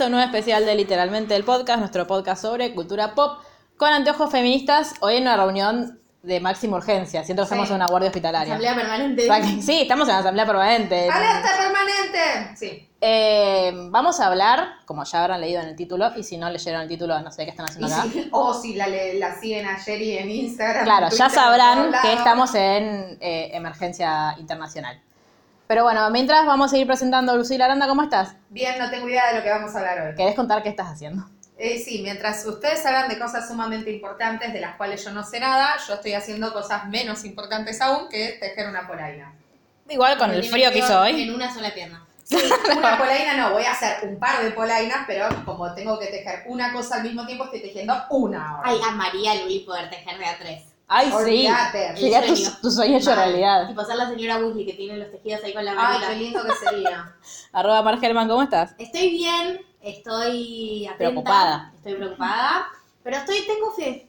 Bienvenidos a un nuevo especial de Literalmente el Podcast, nuestro podcast sobre cultura pop con anteojos feministas. Hoy en una reunión de máxima urgencia. Siento que estamos en una guardia hospitalaria. Asamblea permanente. Sí, estamos en la asamblea permanente. ¡Alerta permanente! Sí. Eh, vamos a hablar, como ya habrán leído en el título, y si no leyeron el título, no sé qué están haciendo acá. o si la, le- la siguen a Jerry en Instagram. Claro, en ya Twitter, sabrán que estamos en eh, emergencia internacional. Pero bueno, mientras vamos a seguir presentando a Lucila Aranda, ¿cómo estás? Bien, no tengo idea de lo que vamos a hablar hoy. ¿Querés contar qué estás haciendo? Eh, sí, mientras ustedes hablan de cosas sumamente importantes de las cuales yo no sé nada, yo estoy haciendo cosas menos importantes aún, que tejer una polaina. Igual con el frío que hizo hoy. En una sola pierna. una polaina no, voy a hacer un par de polainas, pero como tengo que tejer una cosa al mismo tiempo, estoy tejiendo una ahora. Ay, amaría Luli poder tejer de a tres. Ay, sí. Sería tu, sueño. tu sueño hecho realidad. Tipo ser la señora Weasley que tiene los tejidos ahí con la Ay, manita. qué lindo que sería. Arroba Mar Germán, ¿cómo estás? Estoy bien, estoy atenta. Preocupada. Estoy preocupada, pero estoy, tengo fe.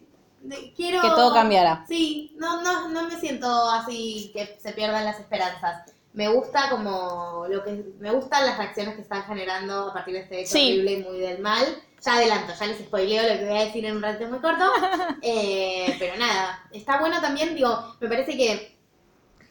Quiero... Que todo cambiará. Sí, no, no, no me siento así que se pierdan las esperanzas. Me gusta como lo que me gustan las reacciones que están generando a partir de este hecho Sí. horrible y muy del mal. Ya adelanto, ya les spoileo lo que voy a decir en un rato muy corto. Eh, pero nada, está bueno también, digo, me parece que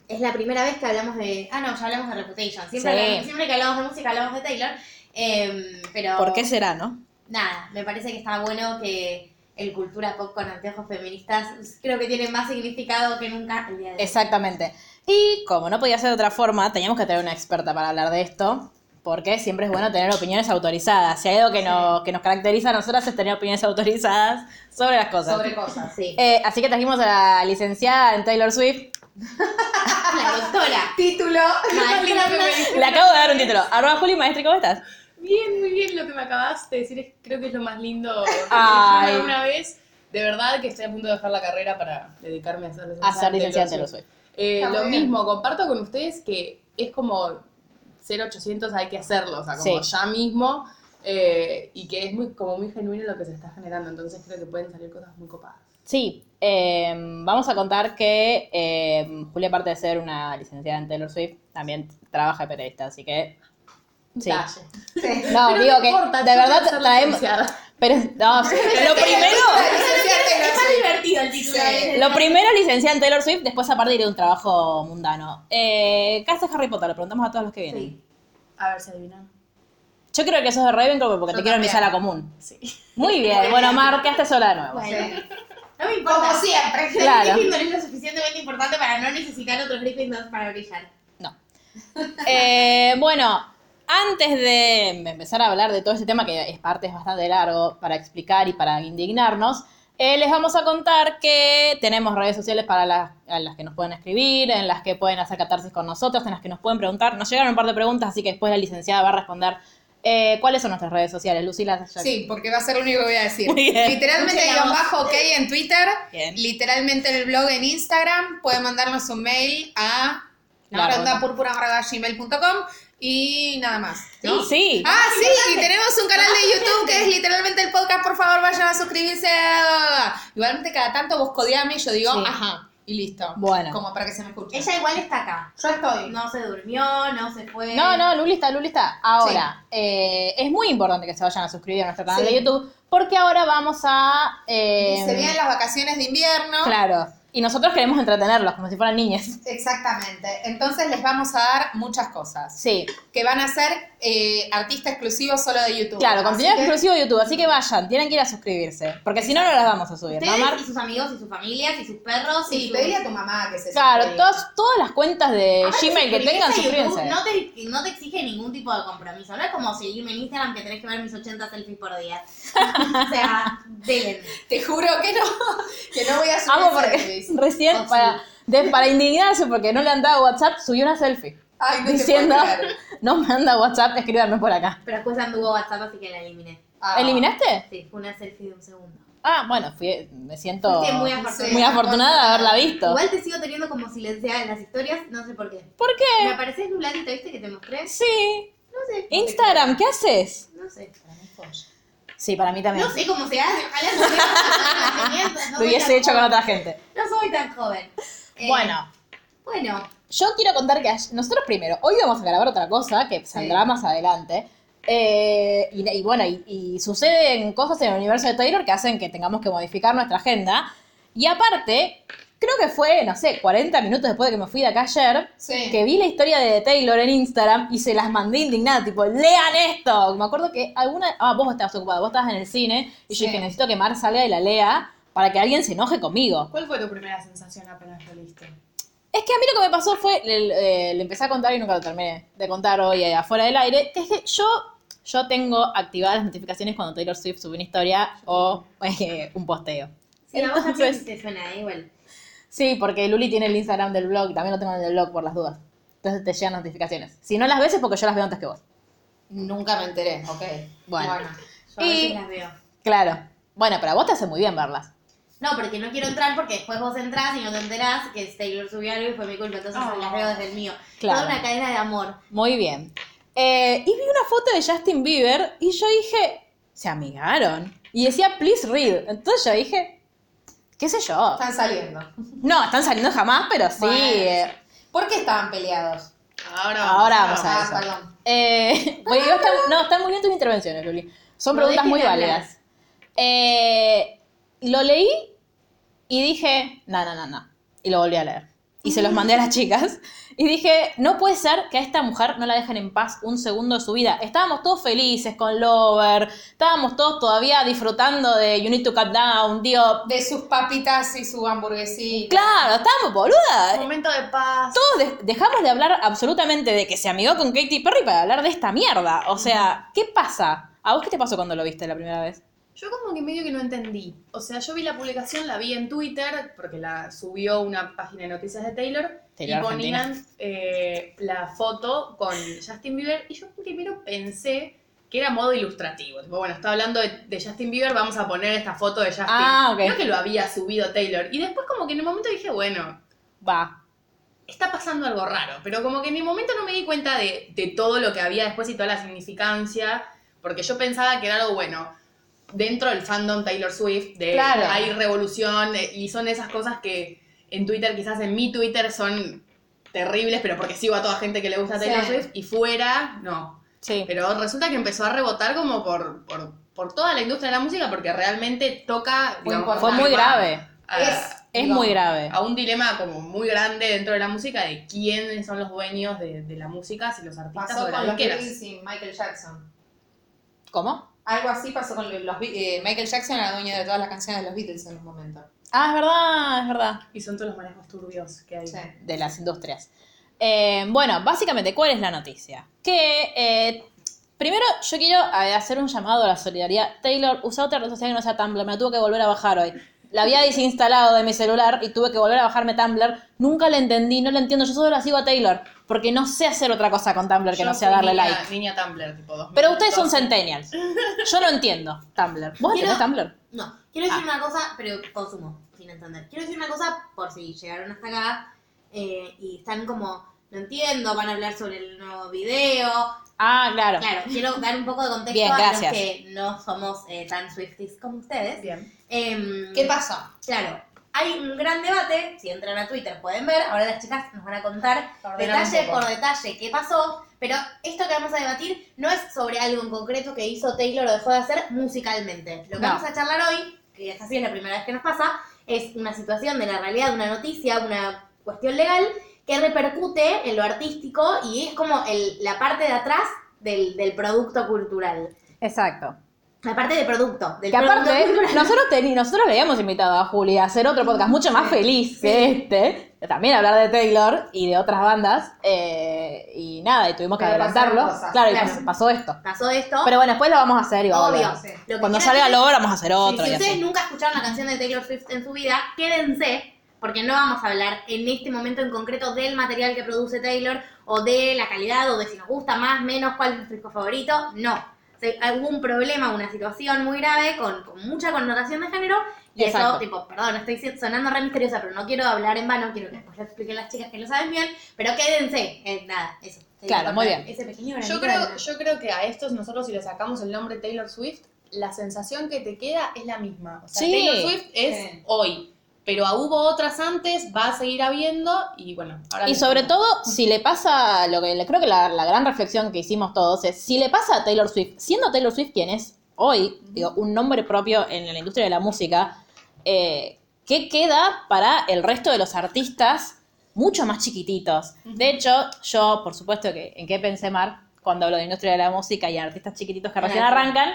es la primera vez que hablamos de. Ah, no, ya hablamos de Reputation. Siempre, Sí. hablamos- siempre que hablamos de música hablamos de Taylor. Eh, pero ¿Por qué será, no? nada, me parece que está bueno que el cultura pop con anteojos feministas creo que tiene más significado que nunca el día de hoy. Exactamente. Y como no podía ser de otra forma, teníamos que tener una experta para hablar de esto, porque siempre es bueno tener opiniones autorizadas. Si hay algo que, nos, que nos caracteriza a nosotras es tener opiniones autorizadas sobre las cosas. Sobre cosas. Sí. Eh, así que trajimos a la licenciada en Taylor Swift. La doctora. Título. Maestra Le acabo de dar un título. Arroba Juli Maestri, ¿cómo estás? Bien, muy bien lo que me acabas de decir. es- creo que es lo más lindo que Ay. alguna vez. De verdad que estoy a punto de dejar la carrera para dedicarme a ser licenciada, A ser licenciada en Taylor Taylor Swift. Eh, lo bien. mismo, comparto con ustedes que es como 0800 hay que hacerlo, o sea, como Sí. ya mismo. eh, y que es muy como muy genuino lo que se está generando, entonces creo que pueden salir cosas muy copadas. Sí, eh, vamos a contar que eh, Julia, aparte de ser una licenciada en Taylor Swift, también trabaja de periodista, así que... Sí. Detalle. No, Pero digo no que de verdad traemos... Pero, no, lo primero... Es más divertido el título. Sí. Lo primero, licenciada en Taylor Swift, después aparte iré de un trabajo mundano. Eh, ¿Qué haces Harry Potter? Le preguntamos a todos los que vienen. Sí. A ver si adivinan. Yo creo que sos de Ravenclaw porque Yo te quiero en mi sala común. Sí. Muy bien. Bueno, Mar, quedaste sola de nuevo. Bueno. No me importa. Como siempre. Claro. Gryffindor es lo suficientemente importante para no necesitar otros Gryffindors para brillar. No. Eh, bueno, antes de empezar a hablar de todo este tema, que es parte es bastante largo para explicar y para indignarnos, eh, les vamos a contar que tenemos redes sociales para las, a las que nos pueden escribir, en las que pueden hacer catarsis con nosotros, en las que nos pueden preguntar. Nos llegaron un par de preguntas, así que después la licenciada va a responder. Eh, ¿Cuáles son nuestras redes sociales? Lucila. Sí, porque va a ser lo único que voy a decir. Bien. Literalmente la guion bajo ok en Twitter. Bien. Literalmente el blog en Instagram. Pueden mandarnos un mail a Claro. Y nada más. ¿no? Sí. Ah, sí, y tenemos un canal de YouTube que es literalmente el podcast. Por favor, vayan a suscribirse. Igualmente, cada tanto vos codeame y yo digo, Sí. ajá, y listo. Bueno. Como para que se me escuche. Ella igual está acá. Yo estoy. No se durmió, no se fue. No, no, Luli está, Luli está. Ahora, eh, es muy importante que se vayan a suscribir a nuestro canal Sí. de YouTube, porque ahora vamos a... eh, Se vienen las vacaciones de invierno. Claro. Y nosotros queremos entretenerlos como si fueran niñas. Exactamente. Entonces les vamos a dar muchas cosas. Sí, Que van a ser eh, artista exclusivo solo de YouTube. claro, contenido que- exclusivo de YouTube, así que vayan, tienen que ir a suscribirse. Porque si no, no las vamos a subir, ¿no, Mar? y sus amigos y sus familias y sus perros y Sí, sus... pedí a tu mamá que se Claro, suscriba. todas, todas las cuentas de Gmail que tengan, suscríbanse. No te, no te exige ningún tipo de compromiso. No es como seguirme en Instagram que tenés que ver mis 80 selfies por día. o sea, deben. Te juro que no, que no voy a subir Amo porque selfies. recién, Oh, sí. para, de- para indignarse porque no le han dado WhatsApp, subió una selfie. Ay, no diciendo, no me anda WhatsApp, escríbanme por acá. Pero después anduvo WhatsApp, así que la eliminé. Ah. ¿Eliminaste? Sí, fue una selfie de un segundo. Ah, bueno, fui, me siento muy afortunada. muy afortunada de haberla visto. Igual te sigo teniendo como silenciada en las historias, no sé por qué. ¿Por Me qué? apareces nubladito, ¿viste que te mostré? Sí. No sé. Instagram, ¿qué haces? No sé. Sí, para mí también. No sé cómo se hace, ojalá no conocimiento, no Lo hubiese hecho con otra gente. No soy tan joven. Eh, Bueno, Bueno, yo quiero contar que nosotros primero, hoy vamos a grabar otra cosa que saldrá más adelante. Eh, y, y bueno, y, y suceden cosas en el universo de Taylor que hacen que tengamos que modificar nuestra agenda. Y aparte, creo que fue, no sé, 40 minutos después de que me fui de acá ayer, Sí. que vi la historia de Taylor en Instagram y se las mandé indignada, tipo, lean esto. Me acuerdo que alguna. Ah, vos estabas ocupada, vos estabas en el cine y Sí. yo dije, necesito que Mar salga y la lea para que alguien se enoje conmigo. ¿Cuál fue tu primera sensación apenas lo leíste? Es que a mí lo que me pasó fue, le, eh, le empecé a contar y nunca lo terminé de contar hoy eh, afuera del aire, que es que yo, yo tengo activadas las notificaciones cuando Taylor Swift sube una historia o eh, un posteo. sí, a vos te suena, eh, igual. Sí, porque Luli tiene el Instagram del blog y también lo tengo en el blog por las dudas. Entonces te llegan notificaciones. Si no las ves es porque yo las veo antes que vos. Nunca me enteré, ok. Bueno. Yo a Y- las veo. Claro. Bueno, pero a vos te hace muy bien verlas. No, porque no quiero entrar porque después vos entrás y no te enterás que Taylor subió algo y fue mi culpa, entonces Oh. las veo desde el mío. Claro. Toda una cadena de amor. Muy bien. Eh, y vi una foto de Justin Bieber y yo dije, se amigaron. Y decía, please read. Entonces yo dije, qué sé yo. Están saliendo. No, están saliendo jamás, pero sí. Bueno, eh, ¿Por qué estaban peleados? Ahora Ahora vamos a Ah, eso. perdón. Eh, bueno, igual están- no, están muy bien tus intervenciones, Luli. Son preguntas muy válidas. Eh, lo leí y dije, no, no, no, no. Y lo volví a leer. Y se los mandé a las chicas. Y dije, no puede ser que a esta mujer no la dejen en paz un segundo de su vida. Estábamos todos felices con Lover. Estábamos todos todavía disfrutando de You Need to Cut Down, tío. De sus papitas y su hamburguesita. Claro, estábamos boluda. Momento de paz. todos de- dejamos de hablar absolutamente de que se amigó con Katy Perry para hablar de esta mierda. O sea, ¿qué pasa? ¿A vos qué te pasó cuando lo viste la primera vez? Yo como que medio que no entendí. O sea, yo vi la publicación, la vi en Twitter, porque la subió una página de noticias de Taylor, Taylor y ponían eh, la foto con Justin Bieber, y yo primero pensé que era modo ilustrativo. Tipo, bueno, está hablando de, de Justin Bieber, vamos a poner esta foto de Justin. Ah. Creo que lo había subido Taylor. Y después como que en el momento dije, bueno, Va. está pasando algo raro, pero como que en el momento no me di cuenta de, de todo lo que había después y toda la significancia, porque yo pensaba que era algo bueno dentro del fandom Taylor Swift, de Claro. hay revolución, eh, y son esas cosas que en Twitter, quizás en mi Twitter son terribles, pero porque sigo a toda gente que le gusta Taylor Sí. Swift, y fuera, no. Sí. Pero resulta que empezó a rebotar como por, por, por toda la industria de la música, porque realmente toca... Digamos, Fue muy grave. a- Es- Es muy grave. a un dilema como muy grande dentro de la música de quiénes son los dueños de, de la música, si los artistas Pasó o de las con los disqueras. Beatles y Michael Jackson. ¿Cómo? Algo así pasó con los eh, Michael Jackson era dueño de todas las canciones de los Beatles en un momento. Ah, es verdad, es verdad. Y son todos los manejos turbios que hay. Sí. De las industrias. Eh, bueno, básicamente, ¿cuál es la noticia? Que eh, primero yo quiero eh, hacer un llamado a la solidaridad. Taylor, usa otra red social que no sea Tumblr, me la tuve que volver a bajar hoy. La había desinstalado de mi celular y tuve que volver a bajarme Tumblr. Nunca la entendí, no la entiendo. Yo solo la sigo a Taylor porque no sé hacer otra cosa con Tumblr que Yo no sea darle niña, like. Niña Tumblr, tipo 2012. Pero ustedes son centennials. Yo no entiendo Tumblr. ¿Vos Quiero- entendés Tumblr? No, quiero decir Ah. una cosa, pero consumo, sin entender. Quiero decir una cosa por si llegaron hasta acá eh, y están como, no entiendo, van a hablar sobre el nuevo video. Ah, claro. Claro, quiero dar un poco de contexto Bien, a gracias. los que no somos eh, tan Swifties como ustedes. Bien. Em, ¿Qué pasó? Claro, hay un gran debate, si entran a Twitter pueden ver, ahora las chicas nos van a contar detalle por detalle qué pasó, pero esto que vamos a debatir no es sobre algo en concreto que hizo Taylor o dejó de hacer musicalmente. Lo que No. vamos a charlar hoy, que esta sí es la primera vez que nos pasa, es una situación de la realidad, una noticia, una cuestión legal que repercute en lo artístico y es como el- la parte de atrás del, del producto cultural. Exacto. La parte de producto, del Que producto aparte, cultural. nosotros, teni- nosotros le habíamos invitado a Juli a hacer otro podcast mucho más feliz que este. También hablar de Taylor y de otras bandas. eh, y nada, y tuvimos que Pero adelantarlo. cosas, claro, y claro. pasó esto. Pasó esto. Pero bueno, después lo vamos a hacer y va a Obvio. volver. Sí. Lo Cuando salga Lover vamos a hacer Sí, otro. si ustedes así. nunca escucharon una canción de Taylor Swift en su vida, quédense, porque no vamos a hablar en este momento en concreto del material que produce Taylor, o de la calidad, o de si nos gusta más, menos, cuál es nuestro disco favorito. No. Se- hubo un problema, una situación muy grave, con, con mucha connotación de género, y Exacto. eso, tipo, perdón, estoy sonando re misteriosa, pero no quiero hablar en vano, quiero que después lo expliquen las chicas que lo saben bien, pero quédense, eh, nada, eso. Claro, muy bien. Ese pequeño Yo creo, yo creo que a estos nosotros si le sacamos el nombre Taylor Swift, la sensación que te queda es la misma. O sea, Sí. Taylor Swift es Sí. hoy, pero hubo otras antes, va a seguir habiendo y bueno. Ahora Y sobre todo, si le pasa, lo que le- creo que la, la gran reflexión que hicimos todos es, si le pasa a Taylor Swift, siendo Taylor Swift quien es hoy, digo, un nombre propio en la industria de la música, eh, ¿qué queda para el resto de los artistas mucho más chiquititos? De hecho, yo, por supuesto que, ¿en qué pensé, Mar? Cuando hablo de industria de la música y artistas chiquititos que recién arrancan,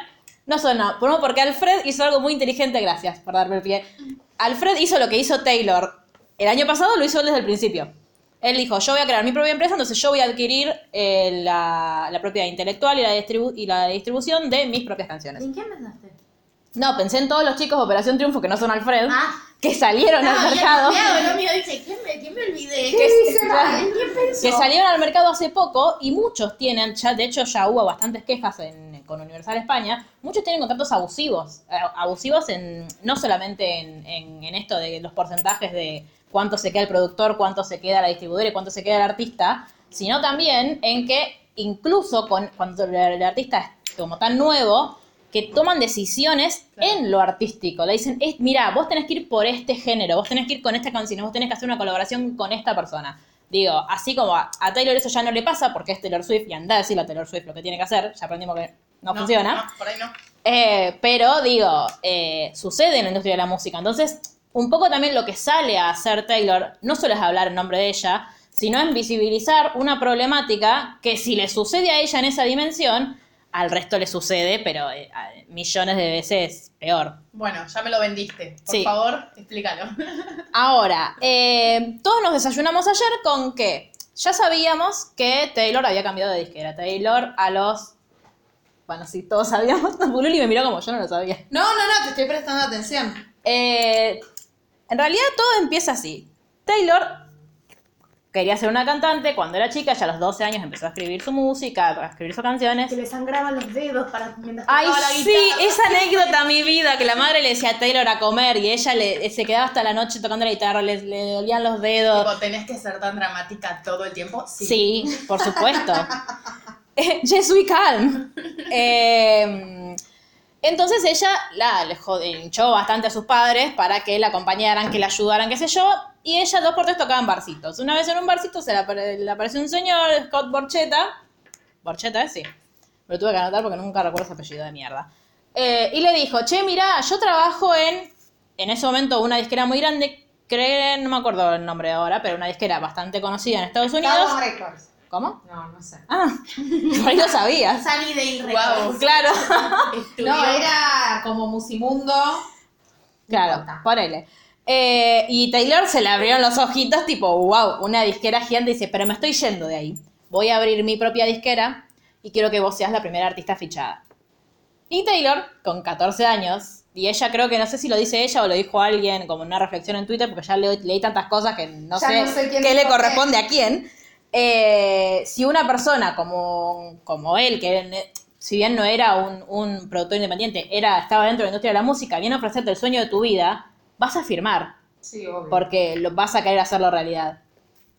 no son nada. Primero porque Alfred hizo algo muy inteligente, gracias por darme el pie. Alfred hizo lo que hizo Taylor. El año pasado lo hizo él desde el principio. Él dijo, yo voy a crear mi propia empresa, entonces yo voy a adquirir eh, la, la propiedad intelectual y la, distribu- y la distribución de mis propias canciones. ¿En qué pensaste? No, pensé en todos los chicos de Operación Triunfo que no son Alfred, Ah. que salieron No, al mercado. cuidado, lo mío dice, ¿quién me, quién me olvidé? Que, Ay, ¿quién pensó? que salieron al mercado hace poco y muchos tienen, ya de hecho ya hubo bastantes quejas en- con Universal España, muchos tienen contratos abusivos, eh, abusivos en no solamente en, en- en esto de los porcentajes de cuánto se queda el productor, cuánto se queda la distribuidora y cuánto se queda el artista, sino también en que incluso con, cuando el, el artista es como tan nuevo, que toman decisiones en lo artístico. Le dicen, es, mira, vos tenés que ir por este género, vos tenés que ir con esta canción, vos tenés que hacer una colaboración con esta persona. Digo, así como a, a Taylor eso ya no le pasa porque es Taylor Swift y anda a decirle a Taylor Swift lo que tiene que hacer, ya aprendimos que no, funciona. no, por ahí no. Eh, pero digo, eh, sucede en la industria de la música. Entonces, un poco también lo que sale a hacer Taylor, no solo es hablar en nombre de ella, sino en visibilizar una problemática que si le sucede a ella en esa dimensión, al resto le sucede, pero eh, millones de veces peor. Bueno, ya me lo vendiste. Por Sí. favor, explícalo. Ahora, eh, todos nos desayunamos ayer con que ya sabíamos que Taylor había cambiado de disquera. Taylor a los... Bueno, sí, todos sabíamos. Bululi me miró como yo no lo sabía. No, no, no, te estoy prestando atención. Eh, en realidad todo empieza así. Taylor quería ser una cantante cuando era chica, ya a los 12 años empezó a escribir su música, a escribir sus canciones. Se le sangraban los dedos para mientras Ay, la sí, guitarra. esa anécdota, mi vida, que la madre le decía a Taylor a comer y ella le, se quedaba hasta la noche tocando la guitarra, le, le dolían los dedos. Tipo, tenés que ser tan dramática todo el tiempo. Sí, por supuesto. Yes, we can. Eh, entonces ella la, le hinchó bastante a sus padres para que la acompañaran, que la ayudaran, qué sé yo. Y ella dos por tres tocaba en barcitos. Una vez en un barcito se le, apare- le apareció un señor, Scott Borchetta. Borchetta, ¿eh? sí. Me lo tuve que anotar porque nunca recuerdo su apellido de mierda. Eh, y le dijo, che, mira, yo trabajo en, en ese momento, una disquera muy grande. Creen, no me acuerdo el nombre ahora, pero una disquera bastante conocida en Estados Unidos. Tower Records. ¿Cómo? No, no sé. Ah, por ahí lo sabías. Sunnydale Wow. Records. Claro, No, era como Musimundo. claro, ponele. Eh, y Taylor se le abrieron los ojitos, tipo, wow, una disquera gigante. Dice, pero me estoy yendo de ahí. Voy a abrir mi propia disquera y quiero que vos seas la primera artista fichada. Y Taylor, con 14 años, y ella creo que no sé si lo dice ella o lo dijo alguien como en una reflexión en Twitter, porque ya leo- leí tantas cosas que no Ya sé, no sé quién qué le dijo qué. corresponde a quién. Eh, si una persona como, como él, que ne- si bien no era un, un productor independiente, era, estaba dentro de la industria de la música, viene a ofrecerte el sueño de tu vida, vas a firmar Sí, obvio. porque lo, vas a querer hacerlo realidad.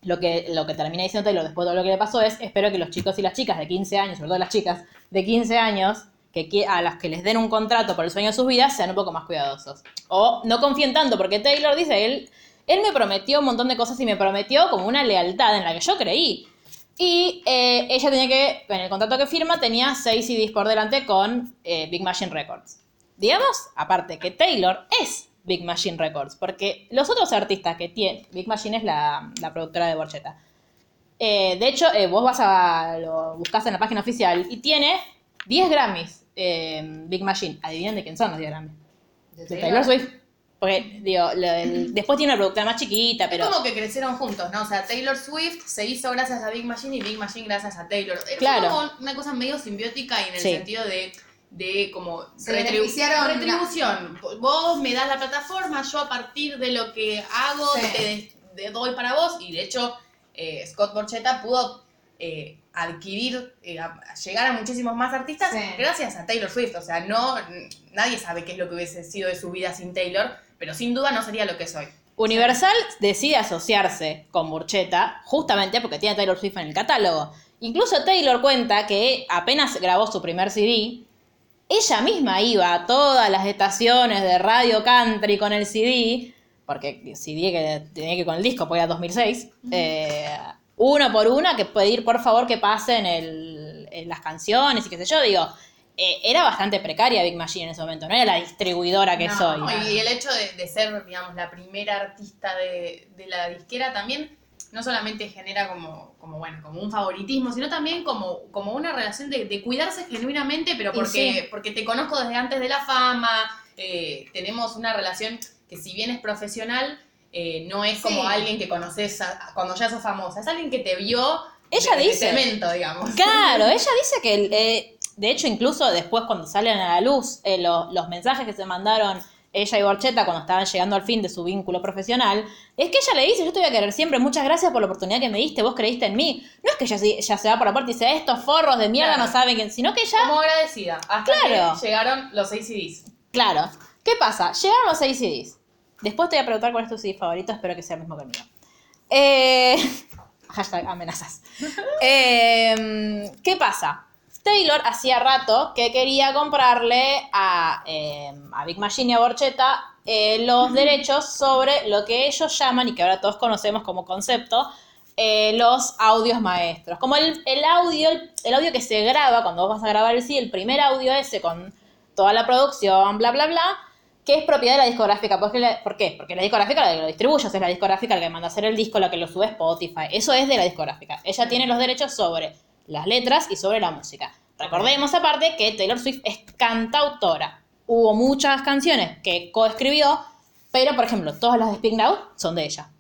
Lo que, lo que termina diciendo Taylor después de todo lo que le pasó es, espero que los chicos y las chicas de 15 años, sobre todo las chicas de 15 años, que a las que les den un contrato por el sueño de sus vidas, sean un poco más cuidadosos. O no confíen tanto, porque Taylor dice, él, él me prometió un montón de cosas y me prometió como una lealtad en la que yo creí. Y eh, ella tenía que, en el contrato que firma, tenía 6 CDs por delante con eh, Big Machine Records. digamos, aparte que Taylor es Big Machine Records, porque los otros artistas que tiene, Big Machine es la, la productora de Borchetta. Eh, de hecho, vos vas a, lo buscas en la página oficial y tiene 10 Grammys Big Machine. Adivinen de quién son los 10 Grammys. De Taylor Swift. Porque, digo, lo- el- después tiene una productora más chiquita, pero... Es como que crecieron juntos, ¿no? O sea, Taylor Swift se hizo gracias a Big Machine y Big Machine gracias a Taylor. Es Claro. como una cosa medio simbiótica y en el Sí. sentido de, de como Se beneficiaron, retribución. Vos me das la plataforma, yo a partir de lo que hago Sí. te, te doy para vos. Y de hecho, eh, Scott Borchetta pudo eh, adquirir, eh, a- a llegar a muchísimos más artistas Sí. gracias a Taylor Swift. O sea, no nadie sabe qué es lo que hubiese sido de su vida sin Taylor, pero sin duda no sería lo que soy. Universal decide asociarse con Burchetta justamente porque tiene a Taylor Swift en el catálogo. Incluso Taylor cuenta que apenas grabó su primer CD, ella misma iba a todas las estaciones de radio country con el CD, porque CD que tenía que ir con el disco, porque era 2006, eh, uno por una, que pedir por favor que pasen el- en las canciones y qué sé yo, digo, eh, era bastante precaria Big Machine en ese momento, no era la distribuidora que No, soy. Y el hecho de, de ser, digamos, la primera artista de, de la disquera también no solamente genera como, como bueno, como un favoritismo, sino también como, como una relación de, de cuidarse genuinamente, pero porque, sí. porque te conozco desde antes de la fama, eh, tenemos una relación que si bien es profesional, eh, no es como Sí. alguien que conoces a- cuando ya sos famosa, es alguien que te vio Ella dice. cemento, digamos. Claro, ella dice que, eh, de hecho, incluso después cuando salen a la luz eh, lo- los mensajes que se mandaron ella y Borchetta cuando estaban llegando al fin de su vínculo profesional, es que ella le dice, yo te voy a querer siempre, muchas gracias por la oportunidad que me diste, vos creíste en mí. No es que ella, se- ella se va por la puerta y dice, estos forros de mierda Claro. no saben quién, sino que ella, Como agradecida, hasta Claro. que llegaron los ACDs. claro. ¿Qué pasa? Llegaron los seis CDs. Después te voy a preguntar cuál es tu CD favorito, espero que sea el mismo que el mío. Eh, hashtag amenazas. Eh, ¿Qué pasa? Taylor hacía rato que quería comprarle a, eh, a Big Machine y a Borchetta eh, los derechos sobre lo que ellos llaman, y que ahora todos conocemos como concepto, eh, los audios maestros. Como el, el audio, el, audio que se graba cuando vos vas a grabar el sí, el primer audio ese con toda la producción, bla, bla, bla, que es propiedad de la discográfica. ¿Por qué? la- ¿Por qué? Porque la discográfica la que lo distribuye, o sea, es la discográfica la que manda a hacer el disco, la que lo sube a Spotify. Eso es de la discográfica. Ella tiene los derechos sobre las letras y sobre la música. Recordemos aparte que Taylor Swift es cantautora. Hubo muchas canciones que coescribió, pero por ejemplo, todas las de Speak Now son de ella.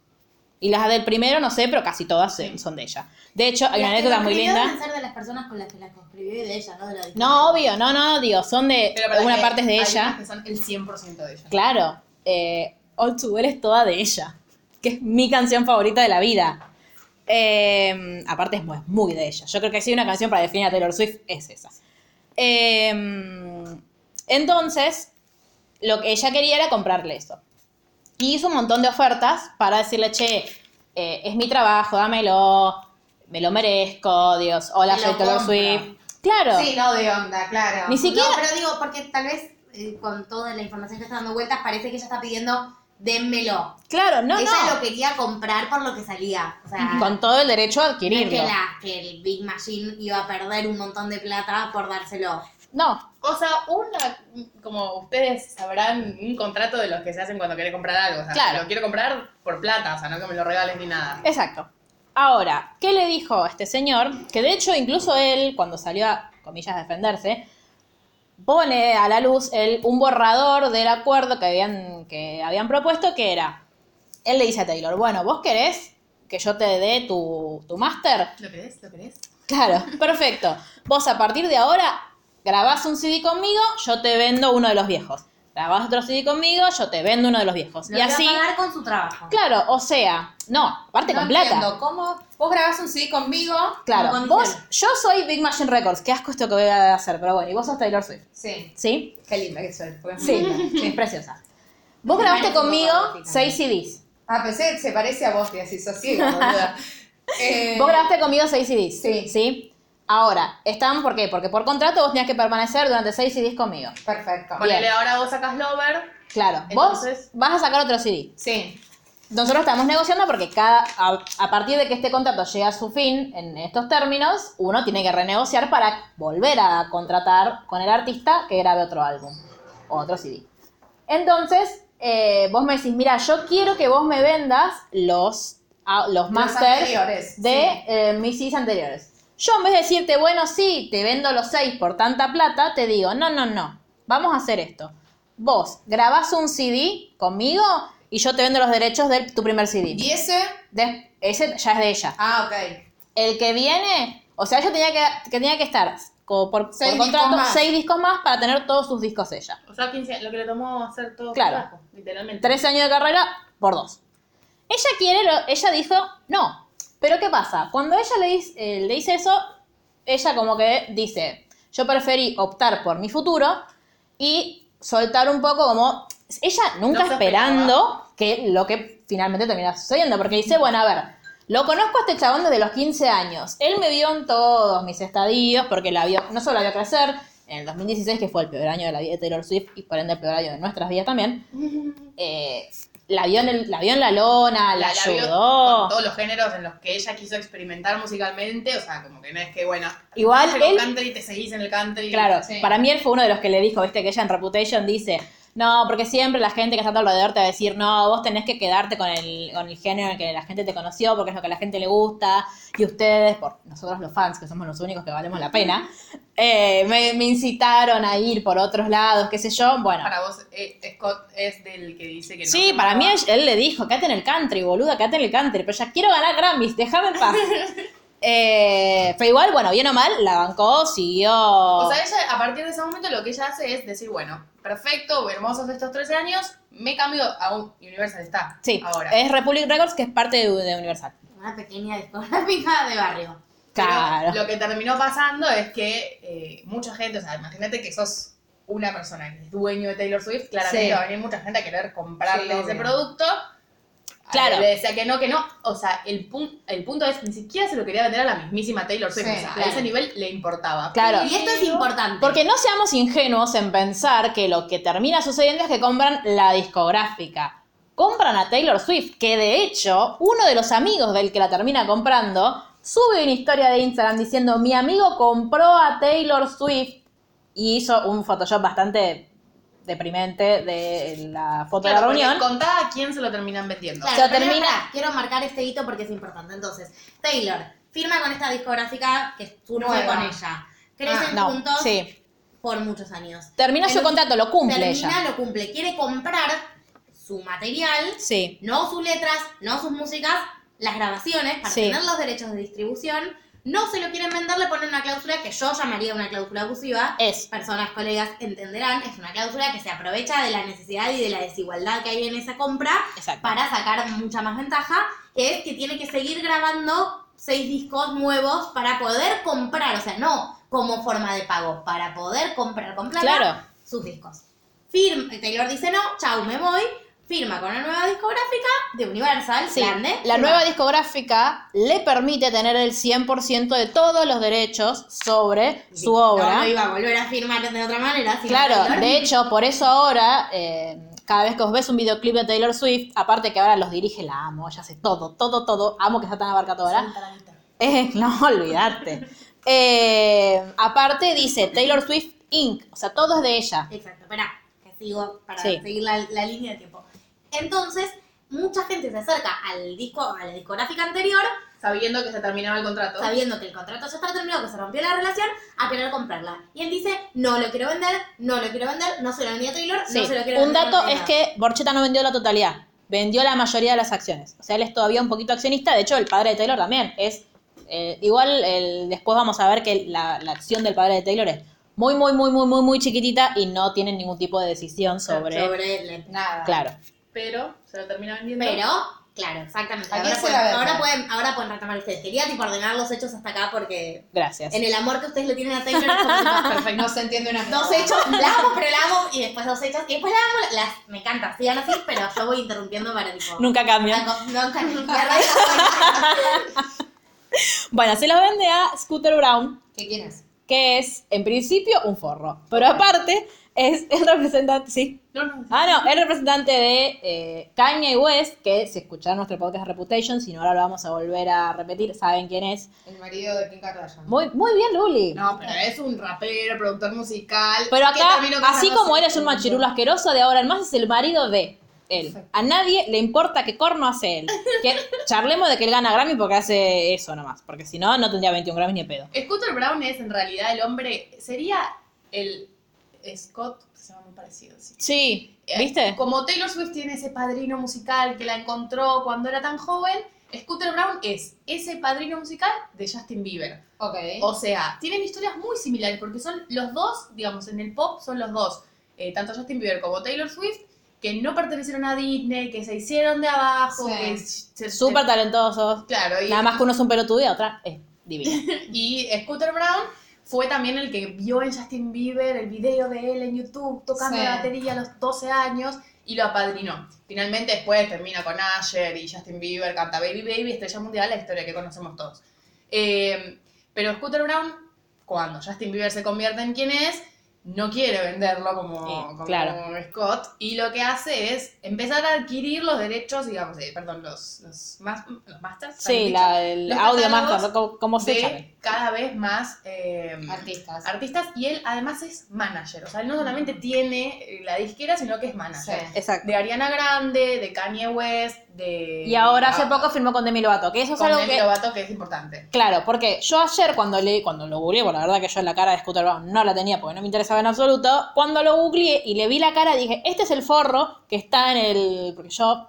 Y las del primero no sé, pero casi todas son de ella. De hecho, hay una Las anécdota muy escribió linda. deben ser de las personas con las que la conscribió y de ella, ¿no? De la No, obvio, no, no, digo, son de. Pero para Una que parte es de hay ella. unas que son el 100% de ella. Claro, eh, All Too Well es toda de ella, que es mi canción favorita de la vida. Eh, aparte es muy, de ella. Yo creo que si hay una canción para definir a Taylor Swift es esa. Eh, entonces, lo que ella quería era comprarle eso. Y hizo un montón de ofertas para decirle, che, eh, es mi trabajo, dámelo, me lo merezco, Dios, hola, soy lo Taylor. Swift. Claro. Sí, no de onda, claro. Ni siquiera- No, pero digo, porque tal vez eh, con toda la información que está dando vueltas, parece que ella está pidiendo, dénmelo. Claro, no, ella no. lo quería comprar por lo que salía. O sea, Con todo el derecho a adquirirlo. que, la, que el Big Machine iba a perder un montón de plata por dárselo. No, O sea, una, como ustedes sabrán, un contrato de los que se hacen cuando querés comprar algo. O sea, Claro. lo quiero comprar por plata, o sea, no que me lo regales ni nada. Exacto. Ahora, ¿qué le dijo a este señor? Que de hecho, incluso él, cuando salió a, comillas, a defenderse, pone a la luz el, un borrador del acuerdo que habían, que habían propuesto, que era, él le dice a Taylor, bueno, ¿vos querés que yo te dé tu, tu máster? ¿Lo querés? ¿Lo querés? Claro, perfecto. Vos a partir de ahora grabás un CD conmigo, yo te vendo uno de los viejos. Grabás otro CD conmigo, yo te vendo uno de los viejos. Lo y así, a pagar con su trabajo. claro, o sea, no, aparte No con plata. entiendo, ¿Cómo? Vos grabás un CD conmigo. Claro, Con vos, yo soy Big Machine Records, qué asco esto que voy a hacer, pero bueno, y vos sos Taylor Swift, Sí. ¿sí? Qué linda que soy. Sí, linda. sí, es preciosa. Vos grabaste conmigo. 6 CDs. Ah, pensé que se parece a vos, y así sos ciego, boluda. Eh, Vos grabaste conmigo 6 CDs. Sí. ¿Sí? Ahora, estamos, ¿por qué? Porque por contrato vos tenías que permanecer durante 6 CDs conmigo. Perfecto. Ponele ahora vos sacas Lover. Claro, Entonces- vos vas a sacar otro CD. Sí. Nosotros estamos negociando porque cada a, a partir de que este contrato llegue a su fin en estos términos, uno tiene que renegociar para volver a contratar con el artista que grabe otro álbum. otro CD. Entonces, eh, vos me decís, mira, yo quiero que vos me vendas los, ah, los masters anteriores, de sí. eh, mis CDs anteriores. Yo en vez de decirte, bueno, sí, te vendo los seis por tanta plata, te digo, no, no, no, vamos a hacer esto. Vos grabás un CD conmigo y yo te vendo los derechos de tu primer CD. ¿Y ese? De- ese ya es de ella. Ah, ok. El que viene, o sea, ella tenía que, que tenía que estar como por, Seis por contrato discos seis discos más para tener todos sus discos ella. O sea, 15, lo que le tomó hacer todo Claro. el trabajo, literalmente. Tres años de carrera por dos. Ella quiere, lo- ella dijo, no. Pero ¿qué pasa? Cuando ella le dice, eh, le dice eso, ella como que dice, yo preferí optar por mi futuro y soltar un poco como, ella nunca No esperando que lo que finalmente termina sucediendo, porque dice, bueno, a ver, lo conozco a este chabón desde los 15 años, él me vio en todos mis estadios, porque la vio, no solo la vio crecer, en el 2016, que fue el peor año de la vida de Taylor Swift y por ende el peor año de nuestras vidas también, eh, la, vio en el- la vio en la lona, la, La- la ayudó. con todos los géneros en los que ella quiso experimentar musicalmente, o sea, como que no es que, bueno, Igual él- country, te seguís en el country. Claro, Sí. para mí él fue uno de los que le dijo, viste, que ella en Reputation dice, no, porque siempre la gente que está a tu alrededor te va a decir, no, vos tenés que quedarte con el, con el género en el que la gente te conoció, porque es lo que a la gente le gusta, y ustedes, por nosotros los fans, que somos los únicos que valemos la pena, eh, me, me incitaron a ir por otros lados, qué sé yo, bueno. Para vos, eh, Scott es del que dice que no. Sí, para mí él le dijo, quédate en el country, boluda, quédate en el country, pero ya quiero ganar Grammys, déjame en paz. Eh, pero igual, bueno, bien o mal, la bancó, siguió... O sea, ella, a partir de ese momento, lo que ella hace es decir, bueno, perfecto, hermosos estos 13 años, me cambio a un Universal está. Sí, ahora. es Republic Records, que es parte de, de Universal. Una pequeña discográfica de barrio. Pero Claro. Lo que terminó pasando es que eh, mucha gente, o sea, imagínate que sos una persona que es dueño de Taylor Swift, claramente Sí. va a venir mucha gente a querer comprarle Sí, ese obvio. producto. Claro. Le decía que no, que no. O sea, el, pun- el punto es, ni siquiera se lo quería vender a la mismísima Taylor Swift. Sí, o sea, claro. a ese nivel le importaba. Claro. Y esto es importante. Porque no seamos ingenuos en pensar que lo que termina sucediendo es que compran la discográfica. Compran a Taylor Swift, que de hecho, uno de los amigos del que la termina comprando sube una historia de Instagram diciendo: Mi amigo compró a Taylor Swift y hizo un Photoshop bastante deprimente de la foto Claro, de la reunión. contá a quién se lo terminan vendiendo. Claro, Se pero termina- quiero marcar este hito porque es importante. Entonces, Taylor firma con esta discográfica que surge Nueva. con ella. Crecen Ah, No, juntos sí. por muchos años. Termina su contrato, lo cumple Termina, ella. lo cumple. Quiere comprar su material, Sí. no sus letras, no sus músicas, las grabaciones para Sí. tener los derechos de distribución. No se lo quieren vender, le ponen una cláusula que yo llamaría una cláusula abusiva. Es. Personas, colegas, entenderán. Es una cláusula que se aprovecha de la necesidad y de la desigualdad que hay en esa compra Exacto. para sacar mucha más ventaja, que es que tiene que seguir grabando seis discos nuevos para poder comprar, o sea, no como forma de pago, para poder comprar con plata Claro. sus discos. Firma, Taylor dice no, chau, me voy, firma con una nueva discográfica de Universal, Sí, grande. la firma. nueva discográfica le permite tener el 100% de todos los derechos sobre su obra. No, iba a volver a firmar de otra manera. sino Claro, de hecho, por eso ahora, eh, cada vez que os ves un videoclip de Taylor Swift, aparte que ahora los dirige, la amo, ella hace todo, todo, todo, amo que sea tan abarcadora. Eh, no, olvidarte. Eh, aparte dice Taylor Swift Inc., o sea, todo es de ella. Exacto, espera, que sigo para Sí. seguir la, la línea de tiempo. Entonces, mucha gente se acerca al disco, a la discográfica anterior, Sabiendo que se terminaba el contrato. sabiendo que el contrato ya está terminado, que se rompió la relación, a querer comprarla. Y él dice, no lo quiero vender, no lo quiero vender, no se lo vendí a Taylor, Sí. no se lo quiero Un vender. dato a es que Borchetta no vendió la totalidad, vendió la mayoría de las acciones. O sea, él es todavía un poquito accionista, de hecho el padre de Taylor también es... eh, igual el- después vamos a ver que la, la acción del padre de Taylor es muy, muy, muy, muy, muy, muy chiquitita y no tiene ningún tipo de decisión sobre... Sobre la- Nada. Claro. Pero se lo termina vendiendo. Pero, claro, exactamente. ¿A Ahora pueden, ahora, pueden, ahora pueden retomar ustedes. Quería tipo ordenar los hechos hasta acá porque Gracias. en el amor que ustedes le tienen a Taylor Perfecto. No se entiende una Dos hechos, la amo, pero la amo, y después dos hechos, y después la amo, las, me encanta, sigan así, pero yo voy interrumpiendo para tipo... Nunca cambia. Nunca, nunca. Bueno, se los vende a Scooter Brown, ¿Qué quién es? que es, en principio, un forro. Pero aparte, es el representante, sí. No, no. Ah, no, el representante de eh, Kanye West, que si escucharon nuestro podcast de Reputation, si no ahora lo vamos a volver a repetir, saben quién es. El marido de Kim Kardashian. Muy, muy bien, Luli. No, pero es un rapero, productor musical. Pero acá, así como él es un machirulo asqueroso, de ahora en más es el marido de él. A nadie le importa qué corno hace él. Que charlemos de que él gana Grammy porque hace eso nomás. Porque si no, no tendría 21 Grammys ni pedo. Scooter Brown es en realidad el hombre, sería el Scott, se llama muy parecido, sí. Sí, Eh, ¿viste? Como Taylor Swift tiene ese padrino musical que la encontró cuando era tan joven, Scooter Brown es ese padrino musical de Justin Bieber. Ok. O sea, tienen historias muy similares porque son los dos, digamos, en el pop son los dos, eh, tanto Justin Bieber como Taylor Swift, que no pertenecieron a Disney, que se hicieron de abajo, Sí. que se, Súper talentosos. Claro, y, Nada más que uno es un pelotudo y otra es divina. y Scooter Brown fue también el que vio en Justin Bieber el video de él en YouTube tocando Sí. la batería a los 12 años y lo apadrinó. Finalmente después termina con Asher y Justin Bieber canta Baby Baby, estrella mundial, la historia que conocemos todos. Eh, pero Scooter Brown, cuando Justin Bieber se convierte en quien es, no quiere venderlo como, Sí, como claro. Scott y lo que hace es empezar a adquirir los derechos, digamos, de, perdón, los, los, mas- los masters. ¿se han Sí, la, el audio master, como, como se llame. Cada vez más eh, Artistas. artistas y él además es manager, o sea, él no solamente tiene la disquera, sino que es manager. Sí. Exacto. De Ariana Grande, de Kanye West, de... Y ahora hace ah, poco firmó con Demi Lovato, que eso es con algo Demi que... Lovato, que es importante. Claro, porque yo ayer cuando le, cuando lo googleé, porque la verdad que yo la cara de Scooter Brown no la tenía porque no me interesaba en absoluto, cuando lo googleé y le vi la cara dije, este es el forro que está en el... porque yo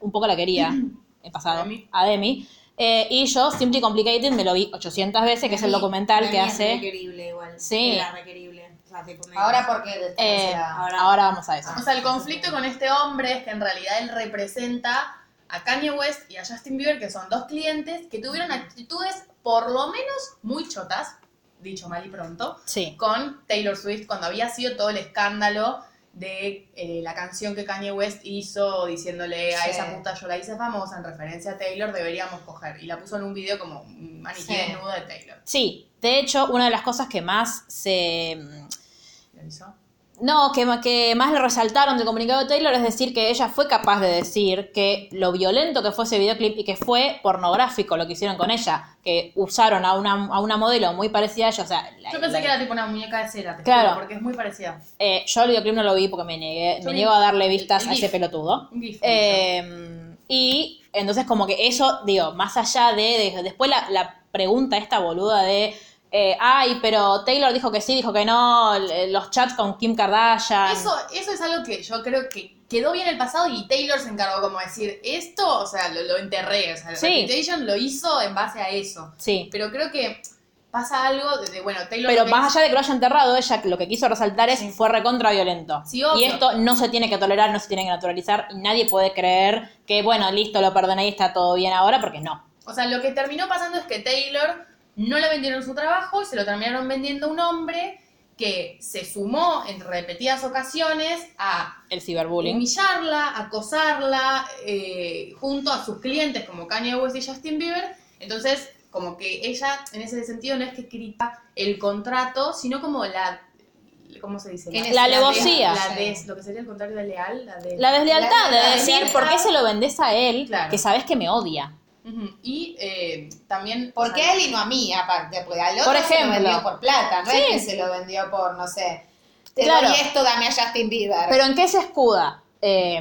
un poco la quería, en pasado, A Demi. a Demi. Eh, y yo, Simply Complicated, me lo vi 800 veces, que es el documental que hace... requerible igual. Sí. Era requerible. O sea, Ahora porque Eh, ahora vamos a eso. O sea, el conflicto con este hombre es que en realidad él representa a Kanye West y a Justin Bieber, que son dos clientes que tuvieron actitudes por lo menos muy chotas, dicho mal y pronto, Sí. con Taylor Swift cuando había sido todo el escándalo de eh, la canción que Kanye West hizo diciéndole a Sí. esa puta yo la hice famosa en referencia a Taylor, deberíamos coger. Y la puso en un video como maniquí Sí. desnudo de Taylor. Sí, de hecho, una de las cosas que más se... ¿Lo hizo? No, que, que más le resaltaron del comunicado de Taylor es decir que ella fue capaz de decir que lo violento que fue ese videoclip y que fue pornográfico lo que hicieron con ella, que usaron a una, a una modelo muy parecida a ella, o sea... la- Yo pensé la- que era tipo una muñeca de cera, te Claro. porque es muy parecida. eh, yo el videoclip no lo vi porque me negué, Yo me vi niego a darle vistas el a ese pelotudo. Gif. Eh, y entonces como que eso, digo, más allá de, de- después la, la pregunta esta boluda de, eh, ay, pero Taylor dijo que sí, dijo que no, l- los chats con Kim Kardashian. Eso, eso es algo que yo creo que quedó bien en el pasado y Taylor se encargó como de decir, esto, o sea, lo, lo enterré, o sea, Sí. Reputation lo hizo en base a eso. Sí. Pero creo que pasa algo de, de, bueno, Taylor... Pero más allá de que lo haya enterrado, ella lo que quiso resaltar es Sí. fue recontra violento. Sí, obvio. y esto no se tiene que tolerar, no se tiene que naturalizar y nadie puede creer que, bueno, listo, lo perdoné y está todo bien ahora, porque no. O sea, lo que terminó pasando es que Taylor no le vendieron su trabajo y se lo terminaron vendiendo a un hombre que se sumó en repetidas ocasiones a El ciberbullying. humillarla, acosarla, eh, junto a sus clientes como Kanye West y Justin Bieber. Entonces, como que ella, en ese sentido, no es que escriba el contrato, sino como la... ¿Cómo se dice? ¿Quién La alevosía. La des- lo que sería el contrario de leal, la de... La deslealtad La- de la decir, deslealtad. ¿por qué se lo vendés a él Claro. que sabes que me odia? Y eh, también... ¿Por qué a él y no a mí, aparte? Porque al otro Por se lo vendió por plata, no Sí. es que se lo vendió por, no sé, te Claro. doy esto, dame a Justin Bieber. Pero ¿en qué se escuda? Eh,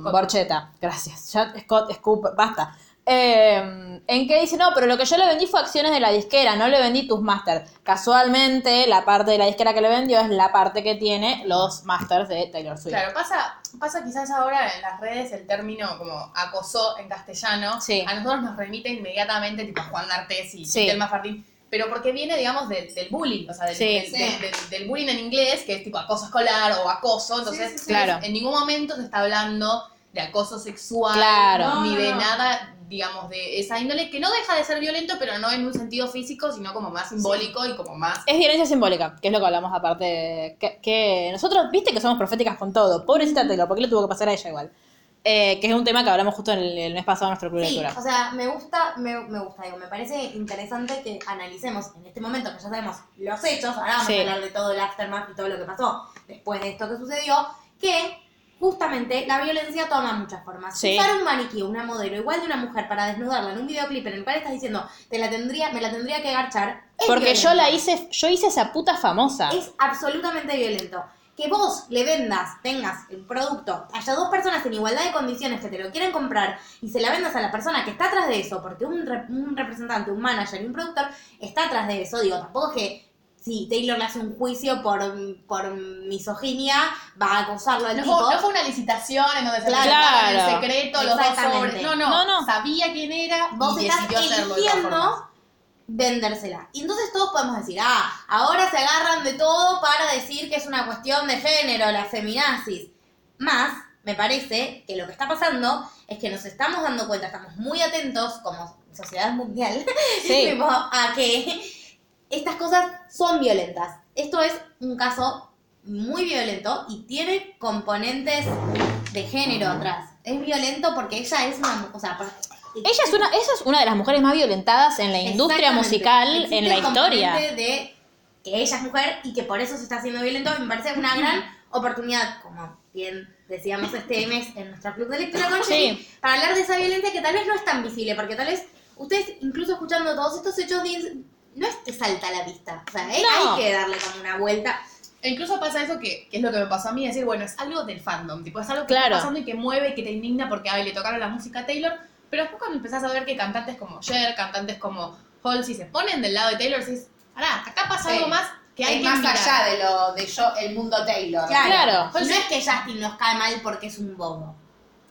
Scott. Borcheta, gracias. Scott, Scoop, basta. Eh, en que dice, no, pero lo que yo le vendí fue acciones de la disquera, no le vendí tus masters. Casualmente, la parte de la disquera que le vendió es la parte que tiene los masters de Taylor Swift. Claro, pasa, pasa quizás ahora en las redes el término como acosó en castellano. Sí. A nosotros nos remite inmediatamente tipo a Juan D'Artes y Sí. Telma Fardín. Pero porque viene, digamos, del, del bullying, o sea, del, Sí. del, Sí. del- del- del bullying en inglés, que es tipo acoso escolar o acoso. Entonces, Sí, sí, sí. Claro. en ningún momento se está hablando de acoso sexual, Claro. ni No, de no. nada, digamos, de esa índole, que no deja de ser violento, pero no en un sentido físico, sino como más simbólico y como más Es violencia simbólica, que es lo que hablamos aparte. de- que, que nosotros, viste que somos proféticas con todo. Pobrecita Taylor, ¿por qué le tuvo que pasar a ella igual? Eh, que es un tema que hablamos justo en el, el mes pasado en nuestro club de Sí, lectura. o sea, me gusta, me, me gusta, digo, me parece interesante que analicemos en este momento que ya sabemos los hechos, ahora vamos Sí. a hablar de todo el aftermath y todo lo que pasó, después de esto que sucedió, que justamente la violencia toma muchas formas. Sí. Usar un maniquí, una modelo igual de una mujer para desnudarla en un videoclip en el cual estás diciendo, te la tendría, me la tendría que garchar. es Porque yo la hice, yo hice esa puta famosa. Es absolutamente violento. Que vos le vendas, tengas el producto, haya dos personas en igualdad de condiciones que te lo quieren comprar y se la vendas a la persona que está atrás de eso, porque un, rep- un representante, un manager y un productor está atrás de eso, digo, tampoco es que si Taylor le hace un juicio por, por misoginia, va a acusarlo al No tipo. fue, no fue una licitación en donde se Claro. presentaban en secreto los dos sobres. No, no, No, no. Sabía quién era Vos y estás eligiendo vendérsela. Y entonces todos podemos decir, ah, ahora se agarran de todo para decir que es una cuestión de género, la feminazis. Más, me parece que lo que está pasando es que nos estamos dando cuenta, estamos muy atentos como sociedad mundial, Sí. a que estas cosas son violentas. Esto es un caso muy violento y tiene componentes de género atrás. Es violento porque ella es una... O sea, Ella es una, ella es una de las mujeres más violentadas en la industria musical Existe en la historia. de que ella es mujer y que por eso se está haciendo violento, me parece una gran oportunidad, como bien decíamos este mes en nuestro club de lectura con Sí. Jenny, para hablar de esa violencia que tal vez no es tan visible, porque tal vez ustedes, incluso escuchando todos estos hechos, no es que salta a la vista, o sea, eh, No. hay que darle como una vuelta. E incluso pasa eso que, que es lo que me pasó a mí, decir, bueno, es algo del fandom, tipo, es algo que Claro. está pasando y que mueve y que te indigna porque ay, le tocaron la música a Taylor, pero después cuando empezás a ver que cantantes como Cher, cantantes como Halsey se ponen del lado de Taylor, decís, pará, acá pasa Sí. algo más que hay es que más mirar. allá de lo de yo, el mundo Taylor. Claro. Y no es que Justin nos cae mal porque es un bobo.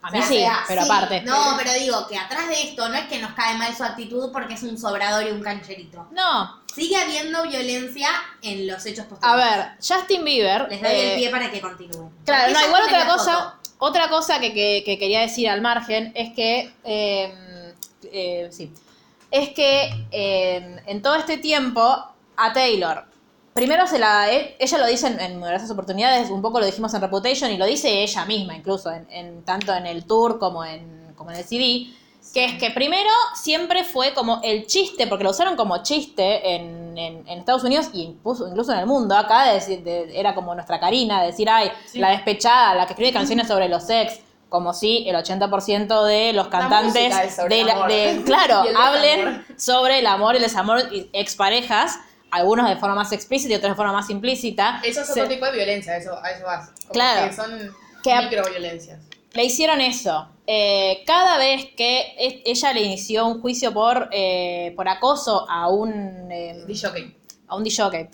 A O mí sea, sí, sea, pero sí, aparte. No, pero digo que atrás de esto no es que nos cae mal su actitud porque es un sobrador y un cancherito. No, Sigue habiendo violencia en los hechos a posteriores. ver, Justin Bieber. Les doy eh, el pie para que continúen. Claro, no, igual otra cosa, otra cosa que, que- que quería decir al margen es que, eh, eh, sí, es que eh, en todo este tiempo a Taylor, primero se la, e- ella lo dice en, en numerosas oportunidades, un poco lo dijimos en Reputation y lo dice ella misma incluso, en, en- tanto en el tour como en, como en el CD, que es que primero siempre fue como el chiste, porque lo usaron como chiste en, en- en Estados Unidos y incluso, incluso en el mundo, acá de decir- de- era como nuestra Karina, de decir, ay, la despechada, la que escribe canciones sobre los sex, como si el 80% de los cantantes de, la- de- claro, hablen sobre el amor y el desamor y exparejas, algunos de forma más explícita y otros de forma más implícita. Eso es Se- otro tipo de violencia, eso, a eso vas. Como Claro. Que son Que microviolencias. le hicieron eso. Eh, cada vez que es- ella le inició un juicio por, eh, por acoso a un, eh, a un DJ,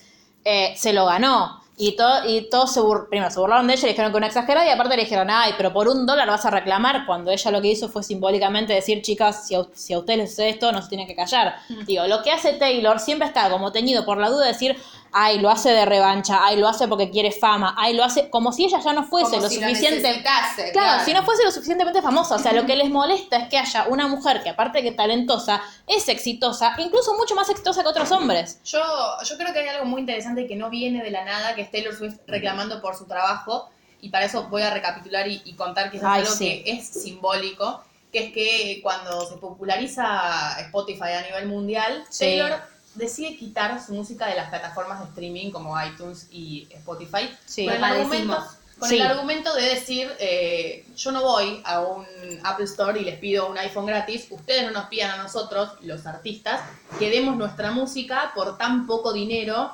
eh, se lo ganó. Y, todo, y todos se, bur- primero se burlaron de ella, le dijeron que una exagerada y aparte le dijeron, ay, pero por un dólar vas a reclamar, cuando ella lo que hizo fue simbólicamente decir, chicas, si a, si a ustedes les sucede esto, no se tienen que callar. Digo, lo que hace Taylor siempre está como teñido por la duda de decir, ay, lo hace de revancha, ay, lo hace porque quiere fama, ay, lo hace como si ella ya no fuese Como lo si suficiente. necesitase, Claro, si no fuese lo suficientemente famosa. O sea, lo que les molesta es que haya una mujer que, aparte de que talentosa, es exitosa, incluso mucho más exitosa que otros hombres. Yo, yo creo que hay algo muy interesante que no viene de la nada, que es Taylor Swift reclamando por su trabajo, y para eso voy a recapitular y, y contar que eso Ay, es algo sí. que es simbólico, que es que cuando se populariza Spotify a nivel mundial, Sí. Taylor decide quitar su música de las plataformas de streaming como iTunes y Spotify, Sí. con, el argumento, padecimos. con Sí. el argumento de decir, eh, yo no voy a un Apple Store y les pido un iPhone gratis, ustedes no nos pidan a nosotros, los artistas, que demos nuestra música por tan poco dinero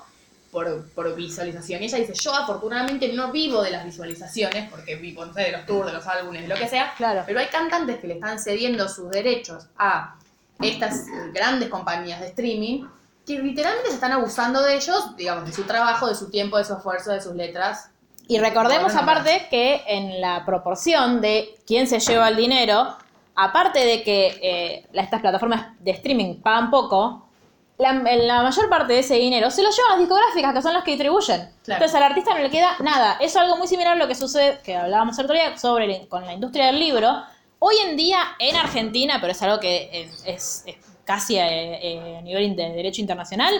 por, por visualización. Y ella dice, yo afortunadamente no vivo de las visualizaciones, porque vivo, no sé, de los tours, de los álbumes, lo que sea, Claro. pero hay cantantes que le están cediendo sus derechos a estas grandes compañías de streaming que literalmente se están abusando de ellos, digamos, de su trabajo, de su tiempo, de su esfuerzo, de sus letras. Y recordemos Bueno, aparte que en la proporción de quién se lleva el dinero, aparte de que eh, estas plataformas de streaming pagan poco, la, la mayor parte de ese dinero se lo llevan las discográficas, que son las que distribuyen. Claro. Entonces al artista no le queda nada. Eso es algo muy similar a lo que sucede, que hablábamos el otro día, sobre el- con la industria del libro. Hoy en día en Argentina, pero es algo que eh, es, es casi a, eh, a nivel de derecho internacional,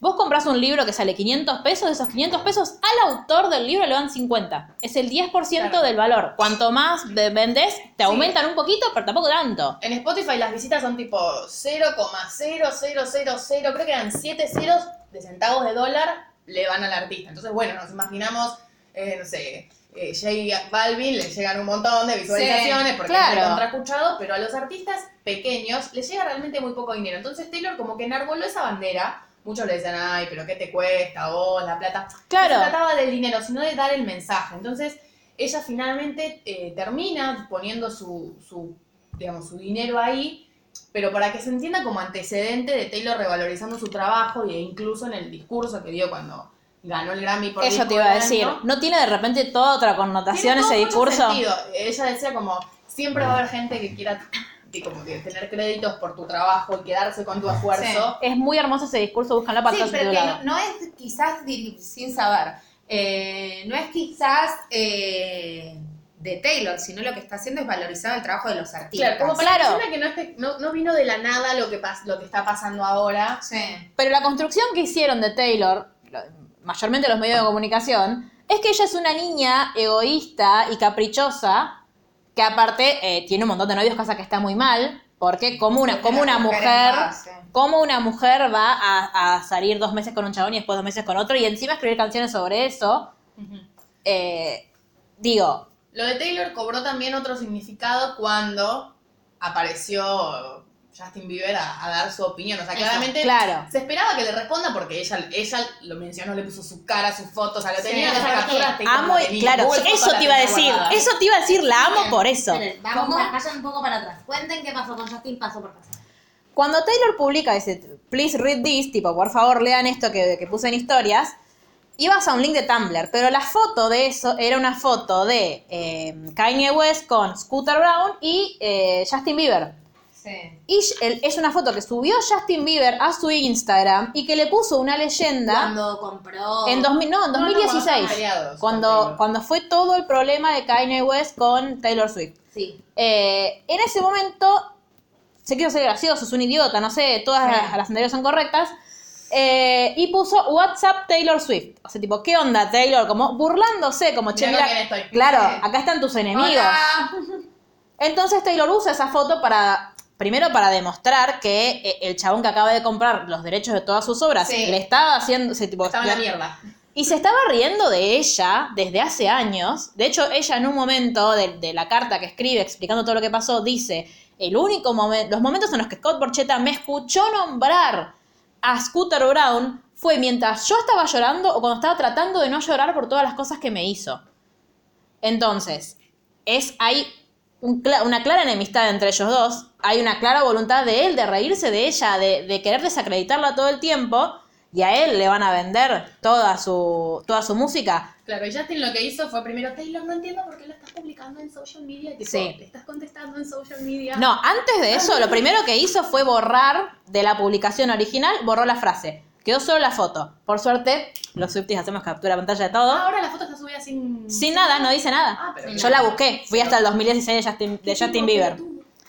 Vos compras un libro que sale 500 pesos, de esos 500 pesos al autor del libro le dan 50. Es el 10% Claro. del valor. Cuanto más ve- vendés, te aumentan un poquito, pero tampoco tanto. En Spotify las visitas son tipo 0,0000, creo que eran 7 ceros de centavos de dólar, le van al artista. Entonces, bueno, nos imaginamos eh, no sé, eh, J Balvin le llegan un montón de visualizaciones porque claro. es contraescuchado, pero a los artistas pequeños les llega realmente muy poco dinero. Entonces Taylor como que enarboló esa bandera. Muchos le decían, ay, pero ¿qué te cuesta vos, la plata? Claro. No se trataba del dinero, sino de dar el mensaje. Entonces, ella finalmente eh, termina poniendo su, su, digamos, su dinero ahí, pero para que se entienda como antecedente de Taylor revalorizando su trabajo e incluso en el discurso que dio cuando ganó el Grammy por Eso te iba a decir. ¿No tiene de repente toda otra connotación ese discurso? sentido. Ella decía como, siempre va a haber gente que quiera como que tener créditos por tu trabajo y quedarse con tu esfuerzo. Es muy hermoso ese discurso, búscanlo para Sí, estar pero que no, no es quizás, sin saber, eh, no es quizás eh, de Taylor, sino lo que está haciendo es valorizar el trabajo de los artistas. Claro, como Claro. que que no, esté- no, no vino de la nada lo que, pas- lo que está pasando ahora. Sí. Pero la construcción que hicieron de Taylor, lo- mayormente los medios de comunicación, es que ella es una niña egoísta y caprichosa, que aparte eh, tiene un montón de novios, cosa que está muy mal, porque como una, como una mujer, como una mujer va a, a salir dos meses con un chabón y después dos meses con otro, y encima escribir canciones sobre eso, eh, digo, Lo de Taylor cobró también otro significado cuando apareció Justin Bieber a, a dar su opinión. O sea, Eso, claramente claro. se esperaba que le responda porque ella, ella lo mencionó, le puso su cara, sus fotos, o sea, lo Sí, tenía en pero esa ¿por qué? captura. te- Amo y claro, eso te iba a decir, guardada. eso te iba a decir, la amo por eso. Esperen, vamos, ¿Cómo? vayan un poco para atrás. Cuenten qué pasó con Justin paso por paso. Cuando Taylor publica ese please read this, tipo, por favor lean esto que, que puse en historias, ibas a un link de Tumblr, pero la foto de eso era una foto de eh, Kanye West con Scooter Brown y eh, Justin Bieber. Sí. Y el- es una foto que subió Justin Bieber a su Instagram y que le puso una leyenda Cuando compró. en 2000, no, en No, no, cuando 2016, cuando, cuando fue todo el problema de Kanye West con Taylor Swift. Sí. Eh, en ese momento se quiso ser gracioso, es un idiota, no sé, todas Sí. las, las anteriores son correctas. eh, y puso WhatsApp Taylor Swift. O sea, tipo, ¿qué onda Taylor? Como burlándose, como, che, mira, claro, acá están tus enemigos. Hola. Entonces Taylor usa esa foto para, primero para demostrar que eh, el chabón que acaba de comprar los derechos de todas sus obras Sí. le estaba haciendo, ese tipo, Estaba en la mierda. y se estaba riendo de ella desde hace años. De hecho, ella en un momento de, de la carta que escribe explicando todo lo que pasó, dice, el único momento, los momentos en los que Scott Borchetta me escuchó nombrar a Scooter Brown fue mientras yo estaba llorando o cuando estaba tratando de no llorar por todas las cosas que me hizo. Entonces, es hay un una clara enemistad entre ellos dos, hay una clara voluntad de él de reírse de ella, de, de querer desacreditarla todo el tiempo, y a él le van a vender toda su, toda su música. Claro, y Justin lo que hizo fue primero, Taylor, no entiendo por qué lo estás publicando en social media. Tipo, Sí. le estás contestando en social media. No, antes de eso, lo primero que hizo fue borrar de la publicación original, borró la frase. Quedó solo la foto. Por suerte, los Swifties hacemos captura pantalla de todo. Ah, ahora la foto está subida sin... Sin nada, no dice nada. Ah, pero Yo la busqué, fui hasta el 2016 de Justin, de Justin Bieber.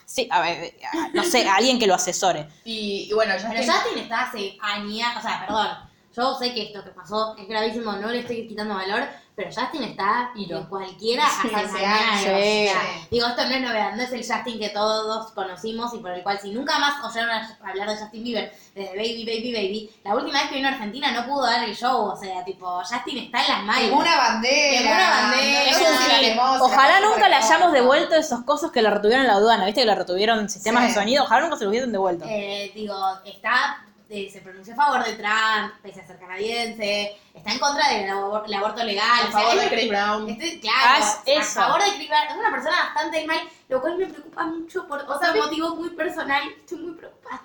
Sí, a ver, no sé, alguien que lo asesore. Y, y bueno, Pero Justin... Justin está hace años. O sea, perdón. Yo sé que esto que pasó es gravísimo, no le estoy quitando valor. Pero Justin está Iro. en cualquiera hace, o sea, sí. Digo, esto no es novedad, no es el Justin que todos conocimos y por el cual si nunca más oyeron a- hablar de Justin Bieber desde Baby, Baby, Baby, la última vez que vino a Argentina no pudo dar el show. O sea, tipo, Justin está en las manos. Una bandera. Quemó una bandera. No sí. la Ojalá nunca le hayamos devuelto esos cosas que le retuvieron en la aduana, ¿viste? Que le retuvieron sistemas Sí. de sonido. Ojalá nunca se lo hubiesen devuelto. Eh, digo, está, eh, se pronunció a favor de Trump, pese a ser canadiense, está en contra del abor- el aborto legal. A o sea, favor de es- Chris Brown. este- claro, Ah, a eso. favor de Chris Brown. Es una persona bastante mal, lo cual me preocupa mucho por otro ¿sabes? motivo muy personal. Estoy muy preocupada.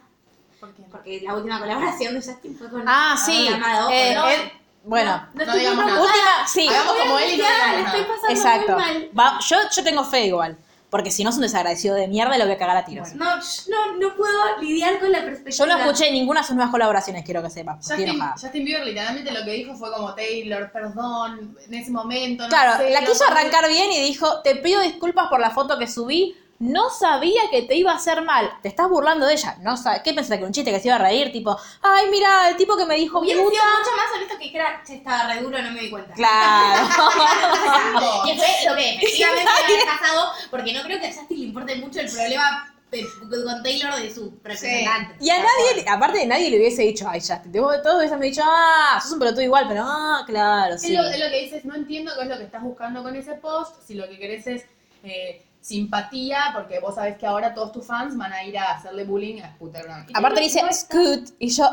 ¿Por qué? Porque la última colaboración de Justin fue con Ah, sí. Amado, eh, ¿no? eh, bueno, no, no digamos nada. última, sí. Hagamos a como él y no digamos estoy pasando Exacto. muy mal. Va- yo, yo tengo fe igual. Porque si no es un desagradecido de mierda y lo voy a cagar a tiros. No, no, no puedo lidiar con la perspectiva. Yo no escuché ninguna de sus nuevas colaboraciones, quiero que sepas. Justin. Justin Bieber literalmente lo que dijo fue como Taylor, perdón, en ese momento. no Claro, sé, la quiso sé". arrancar bien y dijo, te pido disculpas por la foto que subí, no sabía que te iba a hacer mal, te estás burlando de ella, no sab- ¿qué pensaste que un chiste que se iba a reír? Tipo, ay, mira, el tipo que me dijo Hubiera sido mucho más honesto que dijera, che, estaba re duro, no me di cuenta. Claro. Y fue lo que efectivamente me había pasado, porque no creo que a Justin le importe mucho el problema de- con Taylor de su representante. Y a nadie, aparte de nadie le hubiese dicho, ay, Justin, todos hubiesen dicho, ah, sos un pelotudo igual, pero ah, claro, Es, sí. lo, es lo que dices, no entiendo qué es lo que estás buscando con ese post, si lo que querés es eh, simpatía, porque vos sabés que ahora todos tus fans van a ir a hacerle bullying a Scooter Brown. Y Aparte dice, no está- Scoot, y yo.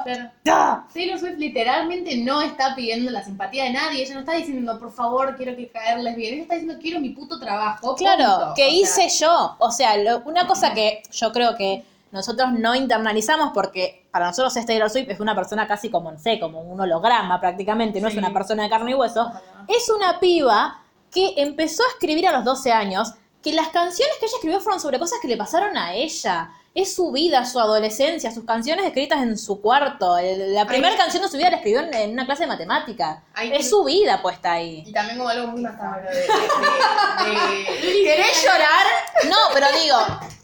¡ah! Taylor Swift literalmente no está pidiendo la simpatía de nadie, ella no está diciendo, por favor, quiero que caerles bien, ella está diciendo, quiero mi puto trabajo. Claro, punto". que sea, hice yo. O sea, lo- una cosa que yo creo que nosotros no internalizamos porque para nosotros es Taylor Swift es una persona casi como, no sé, como un holograma prácticamente, no es una persona de carne y hueso. Es una piba que empezó a escribir a los 12 años, que las canciones que ella escribió fueron sobre cosas que le pasaron a ella. Es su vida, su adolescencia, sus canciones escritas en su cuarto. El- La primera Ay. canción de su vida la escribió en, en una clase de matemática. Ay, es su vida puesta ahí. Y también como algo muy macabro de... de, de- ¿Querés llorar? No, pero digo,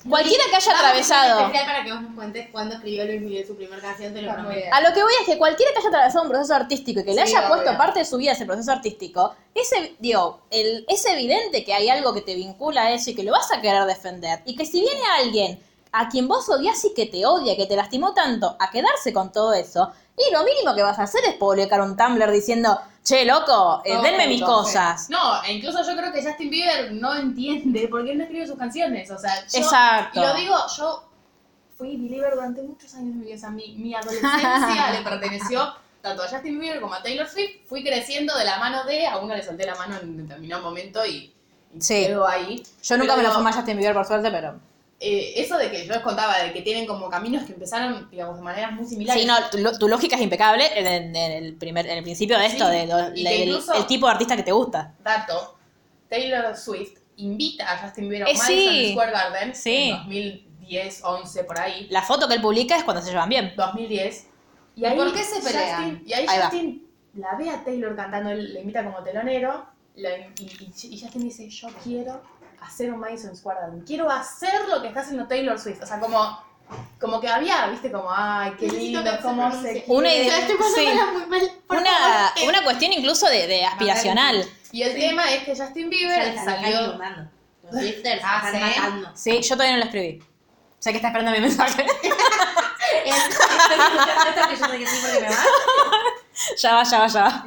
cualquiera que haya atravesado... especial para que vos nos cuentes cuándo escribió Luis Miguel su primera canción, te lo prometo. A lo que voy es que cualquiera que haya atravesado un proceso artístico y que le Sí, haya puesto parte de su vida a ese proceso artístico, es, ev- digo, el- es evidente que hay algo que te vincula a eso y que lo vas a querer defender. Y que si viene alguien a quien vos odias y que te odia, que te lastimó tanto, a quedarse con todo eso, y lo mínimo que vas a hacer es publicar un Tumblr diciendo, che, loco, eh, No, denme mis entonces. cosas. No, e incluso yo creo que Justin Bieber no entiende por qué no escribe sus canciones. O sea, yo, Exacto. Y lo digo, yo fui believer durante muchos años de mi vida. O sea, mi, mi adolescencia le perteneció tanto a Justin Bieber como a Taylor Swift. Fui creciendo de la mano de, a uno le solté la mano en determinado momento y, y Sí. quedó ahí. Yo nunca me lo Pero, fumé a Justin Bieber por suerte, pero... eh, eso de que yo les contaba, de que tienen como caminos que empezaron, digamos, de maneras muy similares. Sí, no, tu, tu lógica es impecable en, en- en el primer, en el principio de esto, Sí, de lo- y la- que el- tipo de artista que te gusta. dato, Taylor Swift invita a Justin Bieber a Eh, Madison sí. Square Garden Sí. en 2010, 11, por ahí. La foto que él publica es cuando se llevan bien. 2010. Y ¿Y ahí por qué se pelean? Justin- y ahí, Ahí va. Justin la ve a Taylor cantando, él le invita como telonero, la- y, y- y Justin dice, yo quiero hacer un Madison Square Garden, quiero hacer lo que está haciendo Taylor Swift. O sea, como, como que había, viste, como, ay, qué lindo, se cómo se Una quiere". idea- sí. muy mal. Una, favor, una cuestión incluso de, de aspiracional. Y el tema es que Justin Bieber están salió... Los Swifters Ah, están ¿sí? matando. Sí, yo todavía no lo escribí. Sé que está esperando mi mensaje. Ya va, ya va, ya va.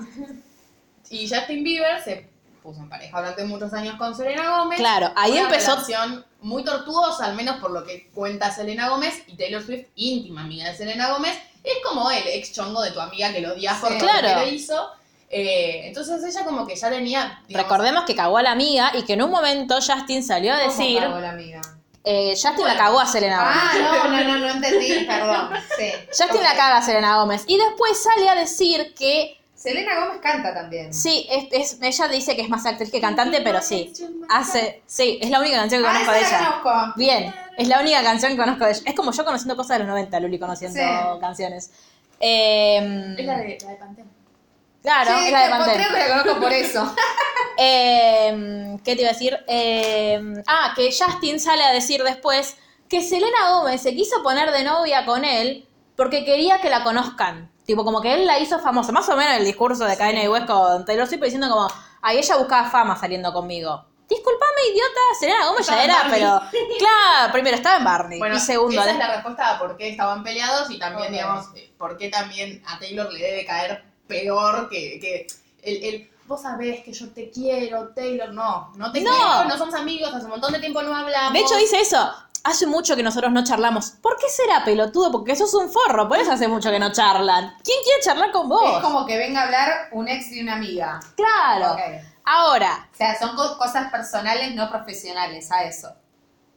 Y Justin Bieber se puso en pareja durante muchos años con Selena Gómez. Claro, ahí Una empezó- relación muy tortuosa, al menos por lo que cuenta Selena Gómez y Taylor Swift, íntima amiga de Selena Gómez, es como el ex chongo de tu amiga que lo odias por Sí. todo lo que hizo. Eh, entonces ella como que ya tenía... digamos, Recordemos que cagó a la amiga y que en un momento Justin salió a ¿Cómo decir. cagó la amiga? eh, Justin Bueno. la cagó a Selena Gómez. Ah, no, no, no, no entendí, perdón. Sí. Justin la caga a Selena Gómez. Y después sale a decir que Selena Gómez canta también. sí, es, es- ella dice que es más actriz que cantante, pero sí. Hace, sí, es la única canción que Ah, conozco de la ella. conozco. Bien, es la única canción que conozco de ella. Es como yo conociendo cosas de los 90, Luli conociendo Sí. canciones. Eh, Es la de, la de Pantera. Claro, Sí, es la de Pantera. creo que la conozco por eso. Eh, ¿Qué te iba a decir? Eh, ah, que Justin sale a decir después que Selena Gómez se quiso poner de novia con él porque quería que la conozcan. Tipo, como que él la hizo famosa. Más o menos el discurso de Kanye West con Taylor Swift diciendo como, ay, ella buscaba fama saliendo conmigo. Disculpame, idiota, Selena Gómez ya era, pero... Claro, primero estaba en Barney. Bueno, y segundo, esa es la respuesta a por qué estaban peleados y también, digamos, eh, por qué también a Taylor le debe caer peor que, que el, el, vos sabés que yo te quiero, Taylor, no, no te No. quiero, no somos amigos, hace un montón de tiempo no hablamos. De hecho, dice eso. Hace mucho que nosotros no charlamos. ¿Por qué será pelotudo? Porque sos un forro. Por eso hace mucho que no charlan. ¿Quién quiere charlar con vos? Es como que venga a hablar un ex y una amiga. Claro. Ahora, O sea, son co- cosas personales, no profesionales, a eso.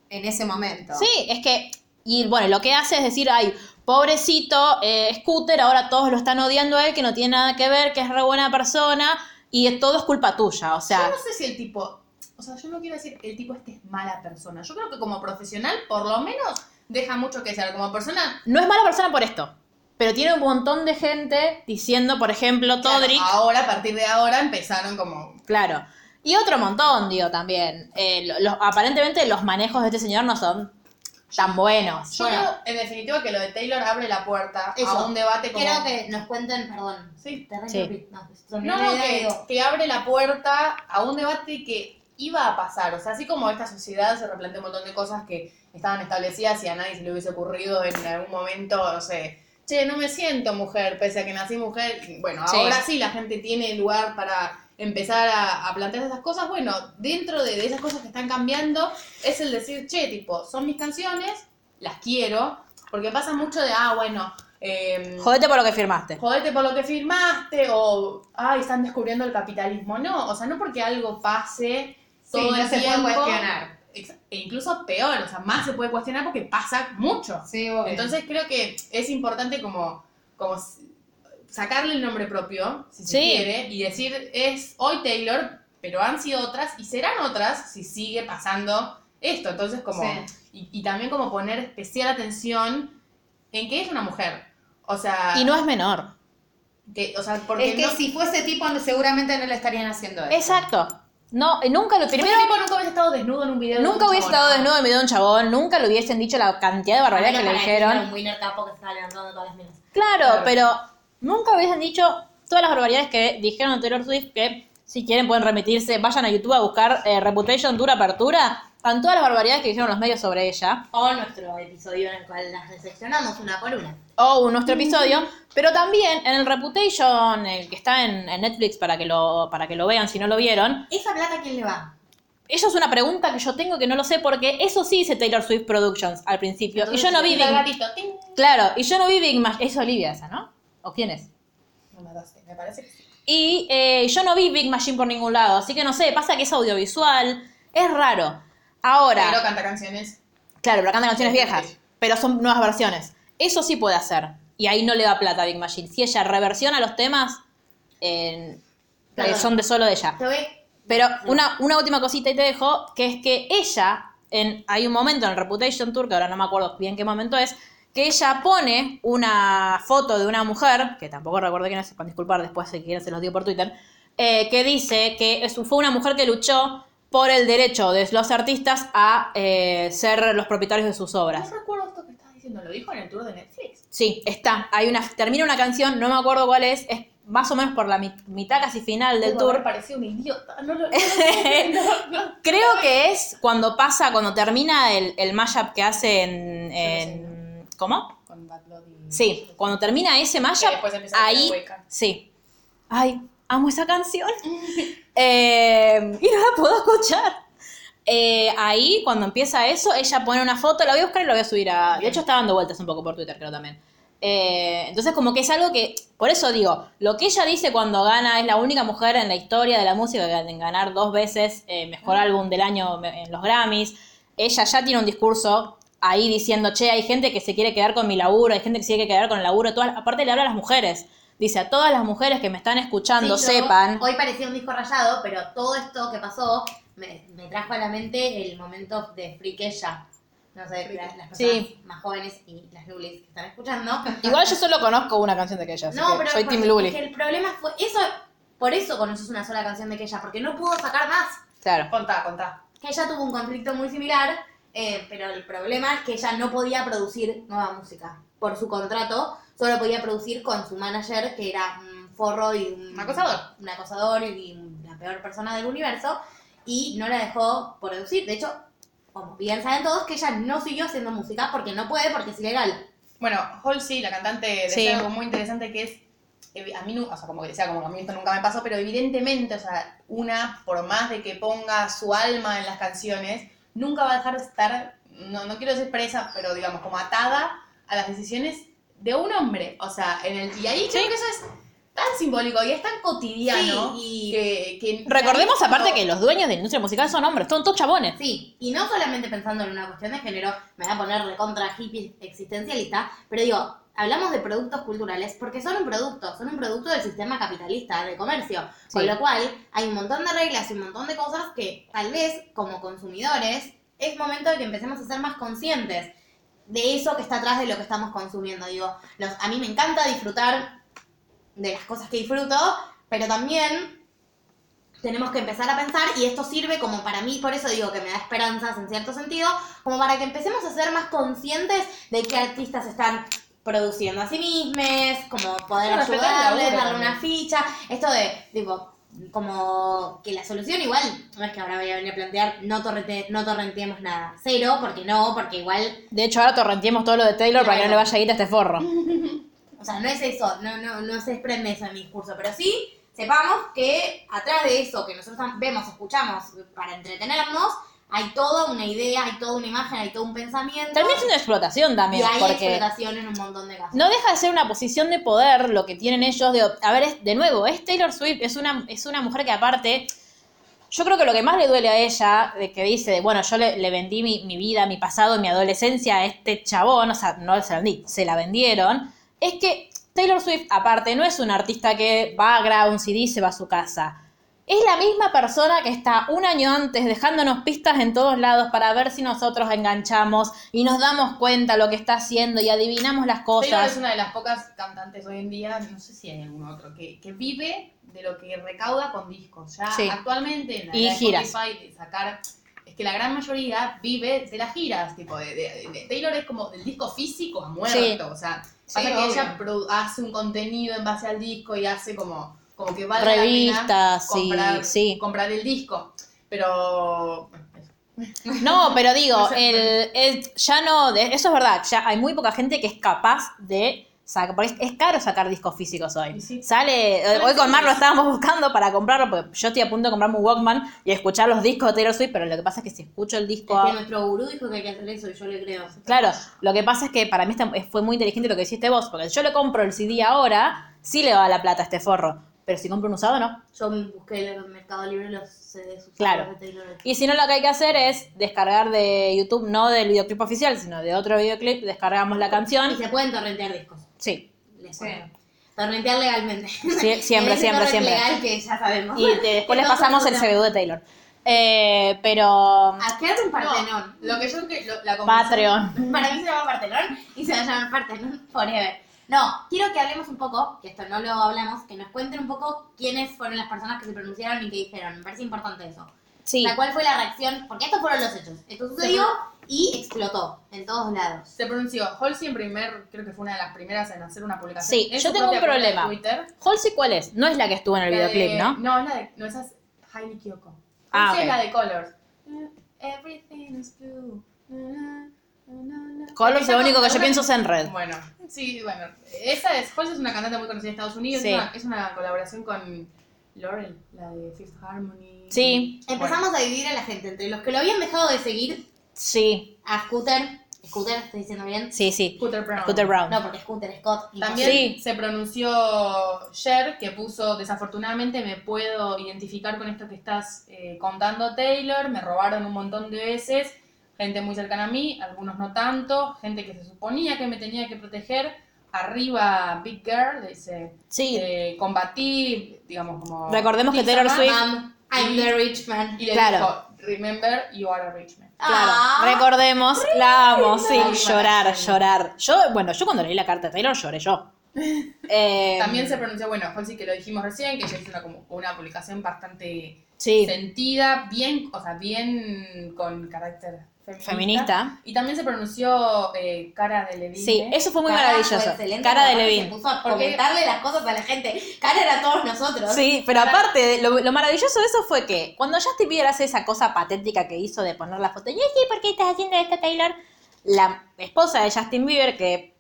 En ese momento. sí, es que. Y bueno, lo que hace es decir, ay, pobrecito, eh, Scooter, ahora todos lo están odiando a él, que no tiene nada que ver, que es re buena persona, y todo es culpa tuya. O Yo sea, no sé si el tipo, o sea, yo no quiero decir el tipo este es mala persona. Yo creo que como profesional, por lo menos, deja mucho que ser. Como persona, no es mala persona por esto. Pero tiene un montón de gente diciendo, por ejemplo, claro, Todrick. ahora, a partir de ahora, empezaron como... Claro. Y otro montón, digo, también. Eh, lo- los- aparentemente los manejos de este señor no son tan buenos. Yo Bueno. creo, en definitiva, que lo de Taylor abre la puerta Eso. a un debate como... Quiero que nos cuenten, perdón. Sí. Te Sí. reinterrumpí. No, No, no, que, que abre la puerta a un debate que iba a pasar. O sea, así como esta sociedad se replanteó un montón de cosas que estaban establecidas y a nadie se le hubiese ocurrido en algún momento, no sé, che, no me siento mujer, pese a que nací mujer. Bueno, Sí. ahora sí la gente tiene lugar para empezar a, a plantear esas cosas. Bueno, dentro de, de esas cosas que están cambiando, es el decir, che, tipo, son mis canciones, las quiero, porque pasa mucho de, ah, bueno, eh, Jodete por lo que firmaste. jodete por lo que firmaste o ay están descubriendo el capitalismo no o sea no porque algo pase Sí, todo no el se puede cuestionar. e incluso peor o sea más se puede cuestionar porque pasa mucho Sí, obvio. entonces creo que es importante como como sacarle el nombre propio si se Sí. quiere y decir es hoy Taylor pero han sido otras y serán otras si sigue pasando esto entonces como Sí. y, y también como poner especial atención en que es una mujer o sea Y no es menor. que, o sea, porque es que no, si fuese tipo, seguramente no le estarían haciendo eso. Exacto. No, nunca lo primero tipo nunca hubiese estado desnudo en un video. de Nunca un hubiese chabón. estado desnudo en medio de un chabón, nunca le hubiesen dicho la cantidad de barbaridades que le dijeron. Un winner capo que se estaba levantando todas las minas. Claro, Claro. pero nunca hubiesen dicho todas las barbaridades que dijeron de Taylor Swift que si quieren pueden remitirse, vayan a YouTube a buscar eh, Reputation Dura Apertura, con todas las barbaridades que dijeron los medios sobre ella, O nuestro episodio en el cual las reseccionamos una por una. o nuestro episodio, pero también en el Reputation, el que está en, en Netflix para que, lo, para que lo vean si no lo vieron, ¿Esa plata a quién le va? eso es una pregunta que yo tengo que no lo sé porque eso sí dice Taylor Swift Productions al principio, y yo no vi Big, claro, y yo no vi Big Machine, es Olivia esa, ¿no? ¿O quién es? Me mataste, me parece que sí. Y eh, yo no vi Big Machine por ningún lado, así que no sé, pasa que es audiovisual, es raro. Ahora, Pero canta canciones. claro, pero canta canciones viejas, pero son nuevas versiones. Eso sí puede hacer. Y ahí no le da plata a Big Machine. Si ella reversiona los temas, eh, Claro. son de solo de ella. Pero una, una última cosita y te dejo, que es que ella, en, hay un momento en el Reputation Tour, que ahora no me acuerdo bien qué momento es, que ella pone una foto de una mujer, que tampoco recuerdo quién es, con disculpar, después si quieren se los digo por Twitter, eh, que dice que es- fue una mujer que luchó por el derecho de los artistas a eh, ser los propietarios de sus obras. No recuerdo esto que estás diciendo, lo dijo en el tour de Netflix. Sí, está. Hay una, termina una canción, no me acuerdo cuál es, es más o menos por la mit- mitad casi final del Debo tour. haber parecido un idiota. No lo no, no. Creo que es cuando pasa, cuando termina el, el mashup que hace en, en- ¿Cómo? Con Bad Blood y- Sí, cuando termina ese mashup, ahí, sí. Ay, amo esa canción. Eh, y no la puedo escuchar. Eh, ahí, cuando empieza eso, ella pone una foto, la voy a buscar y la voy a subir a... De hecho, está dando vueltas un poco por Twitter, creo también. Eh, entonces, como que es algo que... Por eso digo, lo que ella dice cuando gana, es la única mujer en la historia de la música en ganar dos veces eh, Mejor Álbum del Año en los Grammys. Ella ya tiene un discurso ahí diciendo, che, hay gente que se quiere quedar con mi laburo, hay gente que se quiere quedar con el laburo. Todas, aparte le habla a las mujeres. Dice, a todas las mujeres que me están escuchando, Sí, yo- sepan... Hoy parecía un disco rayado, pero todo esto que pasó me, me trajo a la mente el momento de Freak ella. No sé, la- las personas Sí. más jóvenes y las Lulis que están escuchando. Igual yo solo conozco una canción de así No, pero soy porque- Team Luli. el problema fue eso. Por eso conoces una sola canción de ella, porque no pudo sacar más. Claro. Contá, contá. Que ella tuvo un conflicto muy similar, eh, pero el problema es que ella no podía producir nueva música. Por su contrato, solo podía producir con su manager, que era un forro y un, Un acosador. Un acosador y la peor persona del universo, y no la dejó producir. De hecho, como bien saben todos, que ella no siguió haciendo música porque no puede, porque es ilegal. Bueno, Halsey, la cantante, decía Sí. algo muy interesante que es, a mí, o sea, como que decía, como que a mí esto nunca me pasó, pero evidentemente, o sea, una, por más de que ponga su alma en las canciones, nunca va a dejar de estar, no, no quiero decir presa, pero digamos, como atada a las decisiones de un hombre. O sea, en el, y ahí creo que eso es tan simbólico y es tan cotidiano Sí, y- que, que- Recordemos aparte que los dueños de la industria musical son hombres, son todos chabones. Sí, y no solamente pensando en una cuestión de género, me voy a poner recontra hippie existencialista, pero digo, hablamos de productos culturales porque son un producto, son un producto del sistema capitalista, de comercio, con Sí. lo cual hay un montón de reglas y un montón de cosas que tal vez como consumidores es momento de que empecemos a ser más conscientes de eso que está atrás de lo que estamos consumiendo. Digo, los, a mí me encanta disfrutar de las cosas que disfruto, pero también tenemos que empezar a pensar y esto sirve como para mí, por eso digo que me da esperanzas en cierto sentido, como para que empecemos a ser más conscientes de qué artistas están produciendo a sí mismos, como poder Sí, ayudarles, darle también. una ficha, esto de, tipo, como que la solución igual, no es que ahora voy a venir a plantear, no, torrente, no torrenteemos nada. Cero, porque no, porque igual De hecho, ahora torrenteemos todo lo de Taylor para que no le vaya a ir a este forro. O sea, no es eso, no, no, no se desprende eso en mi discurso, pero sí sepamos que atrás de eso que nosotros vemos, escuchamos para entretenernos, hay toda una idea, hay toda una imagen, hay todo un pensamiento. Termina siendo explotación y también, hay porque explotación en un montón de casos. no deja de ser una posición de poder lo que tienen ellos. De, a ver, es- de nuevo, es Taylor Swift, es una, es una mujer que aparte, yo creo que lo que más le duele a ella, de que dice, de, bueno, yo le, le vendí mi, mi vida, mi pasado, mi adolescencia a este chabón, o sea, no se la vendí, se la vendieron, es que Taylor Swift, aparte, no es una artista que va, graba un CD y se va a su casa. Es la misma persona que está un año antes dejándonos pistas en todos lados para ver si nosotros enganchamos y nos damos cuenta lo que está haciendo y adivinamos las Taylor cosas. es una de las pocas cantantes hoy en día, no sé si hay algún otro, que, que vive de lo que recauda con discos. Ya Sí. actualmente en la Y giras. Spotify, sacar. Es que la gran mayoría vive de las giras. Tipo, de, de- de- Taylor es como del disco físico a muerto. Sí. O sea, Sí, que obvio. ella hace un contenido en base al disco y hace como, como que valga la pena Revistas, sí, comprar, sí. comprar el disco. Pero. No, pero digo, el, el- ya no, eso es verdad, ya hay muy poca gente que es capaz de sacar, porque es, es caro sacar discos físicos hoy. Sí. Sale, eh, hoy con Mar lo estábamos buscando para comprarlo, porque yo estoy a punto de comprarme un Walkman y escuchar los discos de Taylor Swift, pero lo que pasa es que si escucho el disco... Es que a- nuestro gurú dijo que hay que hacer eso y yo le creo. Claro, lo que pasa es que para mí fue muy inteligente lo que hiciste vos, porque si yo le compro el CD ahora, sí le va la plata a este forro, pero si compro un usado, no. Yo busqué en el Mercado Libre los CDs usados Claro. de Taylor. Y si no, lo que hay que hacer es descargar de YouTube, no del videoclip oficial, sino de otro videoclip, descargamos la Y canción. se pueden torrentear discos. Sí. Les. Torrentear legalmente. Sí, siempre, siempre, siempre. legal que ya sabemos. Y te- después les pasamos el. CBU de Taylor. Eh, pero. A crear un Partenón. No, lo que yo lo- la Patreon. Para mí se llama Partenón y se va a llamar Partenón forever. No, quiero que hablemos un poco, que esto no lo hablamos, que nos cuenten un poco quiénes fueron las personas que se pronunciaron y que dijeron. Me parece importante eso. Sí. La cuál fue la reacción, porque estos fueron los hechos. Esto sucedió y explotó en todos lados. Se pronunció Halsey en primer, creo que fue una de las primeras en hacer una publicación. Sí, en yo tengo un problema. Twitter. Halsey, ¿cuál es? No es la que estuvo en el La videoclip, de- ¿no? No, es la de, no, esa es Hailey Kiyoko. Ah, Halsey ok. es la de Colors. Everything is blue. Na, na, na, na. Colors, lo único que yo pienso es en red. Bueno, sí, bueno. Esa es, Halsey es una cantante muy conocida en Estados Unidos. Sí. Es, una, es una colaboración con Laurel, la de Fifth Harmony. Sí. Empezamos a dividir a la gente entre los que lo habían dejado de seguir Sí, a Scooter. Scooter, ¿estoy diciendo bien? sí, sí. Scooter Brown. Scooter Brown. No, porque Scooter, Scott. y También Sí. se pronunció Cher, que puso, desafortunadamente me puedo identificar con esto que estás eh, contando, Taylor, me robaron un montón de veces, gente muy cercana a mí, algunos no tanto, gente que se suponía que me tenía que proteger, arriba Big Girl, le dice, Sí. eh, combatí, digamos como... Recordemos que Taylor Swift- I'm the rich man. Y le Claro. dijo, remember, you are a rich man. Claro, Ah. recordemos, la amo, sí, llorar, llorar. Yo, bueno, yo cuando leí la carta de Taylor lloré yo. Eh, También se pronunció, bueno, Halsey que lo dijimos recién, que ella hizo una, como una publicación bastante Sí, sentida, bien, o sea, bien con carácter feminista. feminista. Y también se pronunció eh, Cara de Levine. Sí, eso fue muy Carajo, maravilloso. excelente, Cara de Levine. Se puso a Porque- comentarle las cosas a la gente. Cara era a todos nosotros. Sí, pero aparte, lo, lo maravilloso de eso fue que cuando Justin Bieber hace esa cosa patética que hizo de poner la foto, y sí, ¿por qué estás haciendo esto, Taylor? La esposa de Justin Bieber, que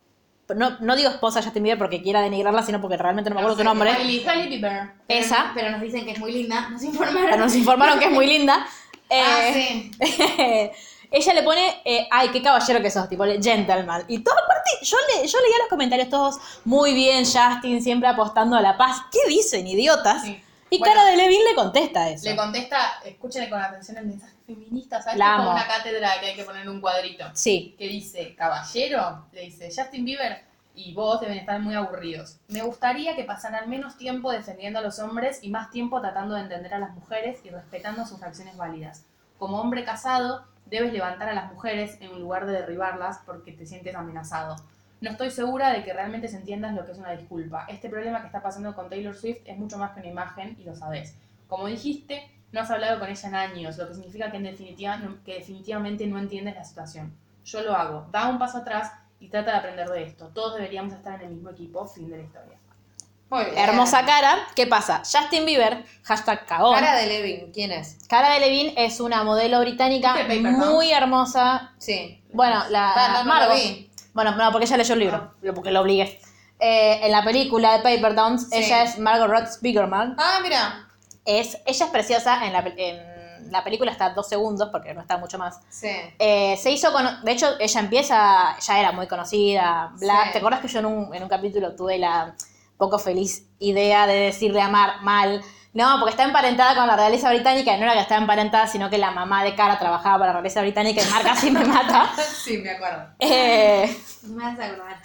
no, no digo esposa de Justin Bieber porque quiera denigrarla, sino porque realmente no me acuerdo su nombre, Hailey, Bieber. Pero- esa, Pero nos dicen que es muy linda. Nos informaron. pero nos informaron que es muy linda. Ah, Eh, sí. ella le pone, eh, ay, qué caballero que sos, tipo, le- gentleman. Y todo, aparte, yo, le, yo leía los comentarios todos, muy bien, Justin, siempre apostando a la paz. ¿Qué dicen, idiotas? Sí. Y Bueno, Cara de Levin le contesta eso. Le contesta, escúchenle con atención el mensaje feminista, ¿sabes? La Es como una cátedra que hay que poner un cuadrito. Sí, Que dice, caballero, le dice, Justin Bieber y vos deben estar muy aburridos. Me gustaría que pasaran menos tiempo defendiendo a los hombres y más tiempo tratando de entender a las mujeres y respetando sus reacciones válidas. Como hombre casado, debes levantar a las mujeres en lugar de derribarlas porque te sientes amenazado. No estoy segura de que realmente se entiendas lo que es una disculpa. Este problema que está pasando con Taylor Swift es mucho más que una imagen y lo sabes. Como dijiste, no has hablado con ella en años, lo que significa que, que definitivamente no entiendes la situación. Yo lo hago. Da un paso atrás y trata de aprender de esto. Todos deberíamos estar en el mismo equipo. Fin de la historia. Muy bien. Hermosa cara. ¿Qué pasa? Justin Bieber, hashtag cagón. Cara de Levin, ¿quién es? Cara Delevingne es una modelo británica ¿Viste Paper muy hermosa. Sí. Bueno, la Ah, no, no Margot. lo vi. Bueno, no, porque ella leyó el libro, lo- porque lo obligué. Eh, en la película de Paper Towns, Sí. ella es Margot Roth Spigerman. Ah, mira. Es, ella es preciosa, en la, en la película está dos segundos, porque no está mucho más. Sí. Eh, se hizo, cono- de hecho, ella empieza, ya era muy conocida. bla. Sí. ¿Te acuerdas que yo en un, en un capítulo tuve la poco feliz idea de decirle a Mar mal? No, porque está emparentada con la realeza británica, y no era que estaba emparentada, sino que la mamá de Cara trabajaba para la realeza británica y Mar casi me mata. Sí, me acuerdo. Eh, me vas a acordar.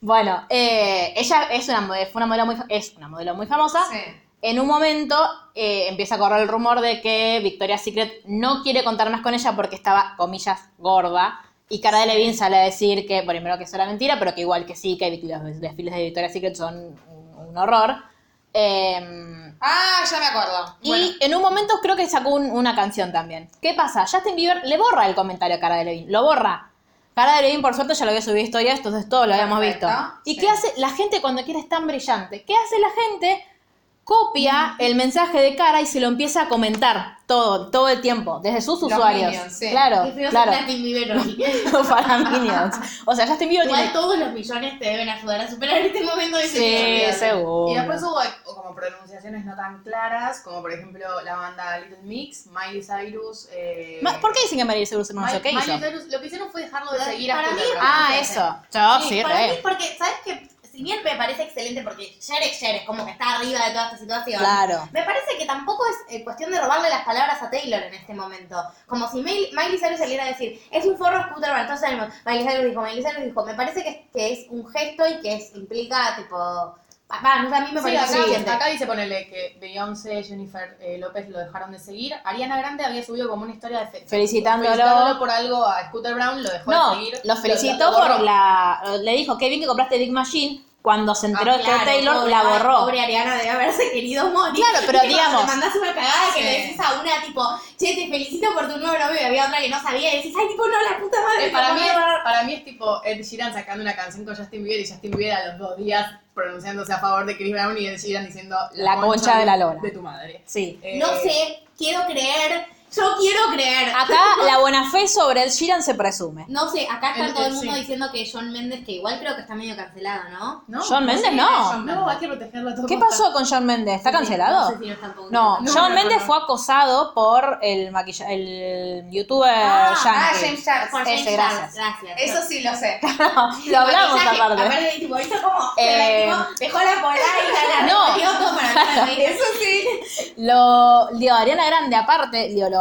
bueno, eh, ella es una, fue una modelo muy, fa- es una modelo muy famosa. Sí. En un momento eh, empieza a correr el rumor de que Victoria's Secret no quiere contar más con ella porque estaba, comillas, gorda. Y Cara Delevingne sale a decir que, primero que eso era mentira, pero que igual que sí, que los desfiles de Victoria's Secret son un, horror. Eh, Ah, ya me acuerdo. y Bueno, en un momento creo que sacó un- una canción también. ¿Qué pasa? Justin Bieber le borra el comentario a Cara Delevingne, lo borra. Cara Delevingne, por suerte, ya lo había subido historias, entonces todos lo habíamos Perfecto, visto. ¿Y sí. qué hace la gente cuando quiere es tan brillante? ¿Qué hace la gente? Copia el mensaje de Cara y se lo empieza a comentar todo, todo el tiempo, desde sus Los usuarios. Minions, sí. Claro, claro. Para Minions. O sea, Justin Bieber Igual tiene... todos los millones te deben ayudar a superar este momento de Sí, seguro. Y después hubo como pronunciaciones no tan claras, como por ejemplo la banda Little Mix, Miley Cyrus. Eh, Ma- ¿Por qué dicen que María Cyrus no Mi- sé qué hizo? Miley Cyrus, lo que hicieron fue dejarlo de Para seguir a mí-. Ah, Sí, eso. Yo sí, para re. mí, porque, ¿sabes qué? Si bien me parece excelente porque Cher es Cher, es como que está arriba de toda esta situación. Claro. Me parece que tampoco es eh, cuestión de robarle las palabras a Taylor en este momento. Como si Miley, Miley Cyrus saliera a decir, es un forro Scooter Braun. Entonces Miley Cyrus dijo, Miley Cyrus dijo. Me parece que, que es un gesto y que es, implica, tipo... Va, no sé, a mí me Sí, parece acá, acá dice ponerle que Beyoncé, Jennifer eh, López lo dejaron de seguir. Ariana Grande había subido como una historia de fe- Felicitándolo. felicitándolo por algo a Scooter Brown, lo dejó No, de seguir. lo felicitó lo- lo borró. por la. Le dijo, qué bien que compraste Big Machine. Cuando se enteró Ah, de claro, que Taylor pobre- la ay, borró. Pobre Ariana debe haberse querido morir. Claro, pero digamos- Te mandás una cagada que Sí. le decís a una, tipo, che, te felicito por tu nuevo novio. Y había otra que no sabía. Y decís, ay, tipo, no, la puta madre. Eh, para, ¿cómo mí es, para mí es tipo Ed Sheeran sacando una canción con Justin Bieber y Justin Bieber a los dos días pronunciándose a favor de Chris Brown y Ed Sheeran diciendo La concha de la lora. de tu madre. Sí. Eh, No sé, quiero creer. Yo quiero creer. Acá la buena fe sobre Ed Sheeran se presume. No sé, acá está El- todo el el- mundo sí. diciendo que John Méndez, que igual creo que está medio cancelado, ¿no? ¿No? John Méndez sí, no. No, hay que protegerlo a todo ¿Qué costa. pasó con John Méndez? ¿Está cancelado? No sé si no está No, cancelado. John no, Méndez no. fue acosado por el maquilla el youtuber Ah, Ah, yankee. James Charles. Por Ese, James gracias. Charles, Gracias. Eso sí lo sé. Lo hablamos Maquillaje, aparte. Aparte, tipo, hizo como. Eh, tipo, dejó la polaina, la no. todo para. Eso sí. Lo, digo, Ariana Grande, aparte, digo, lo,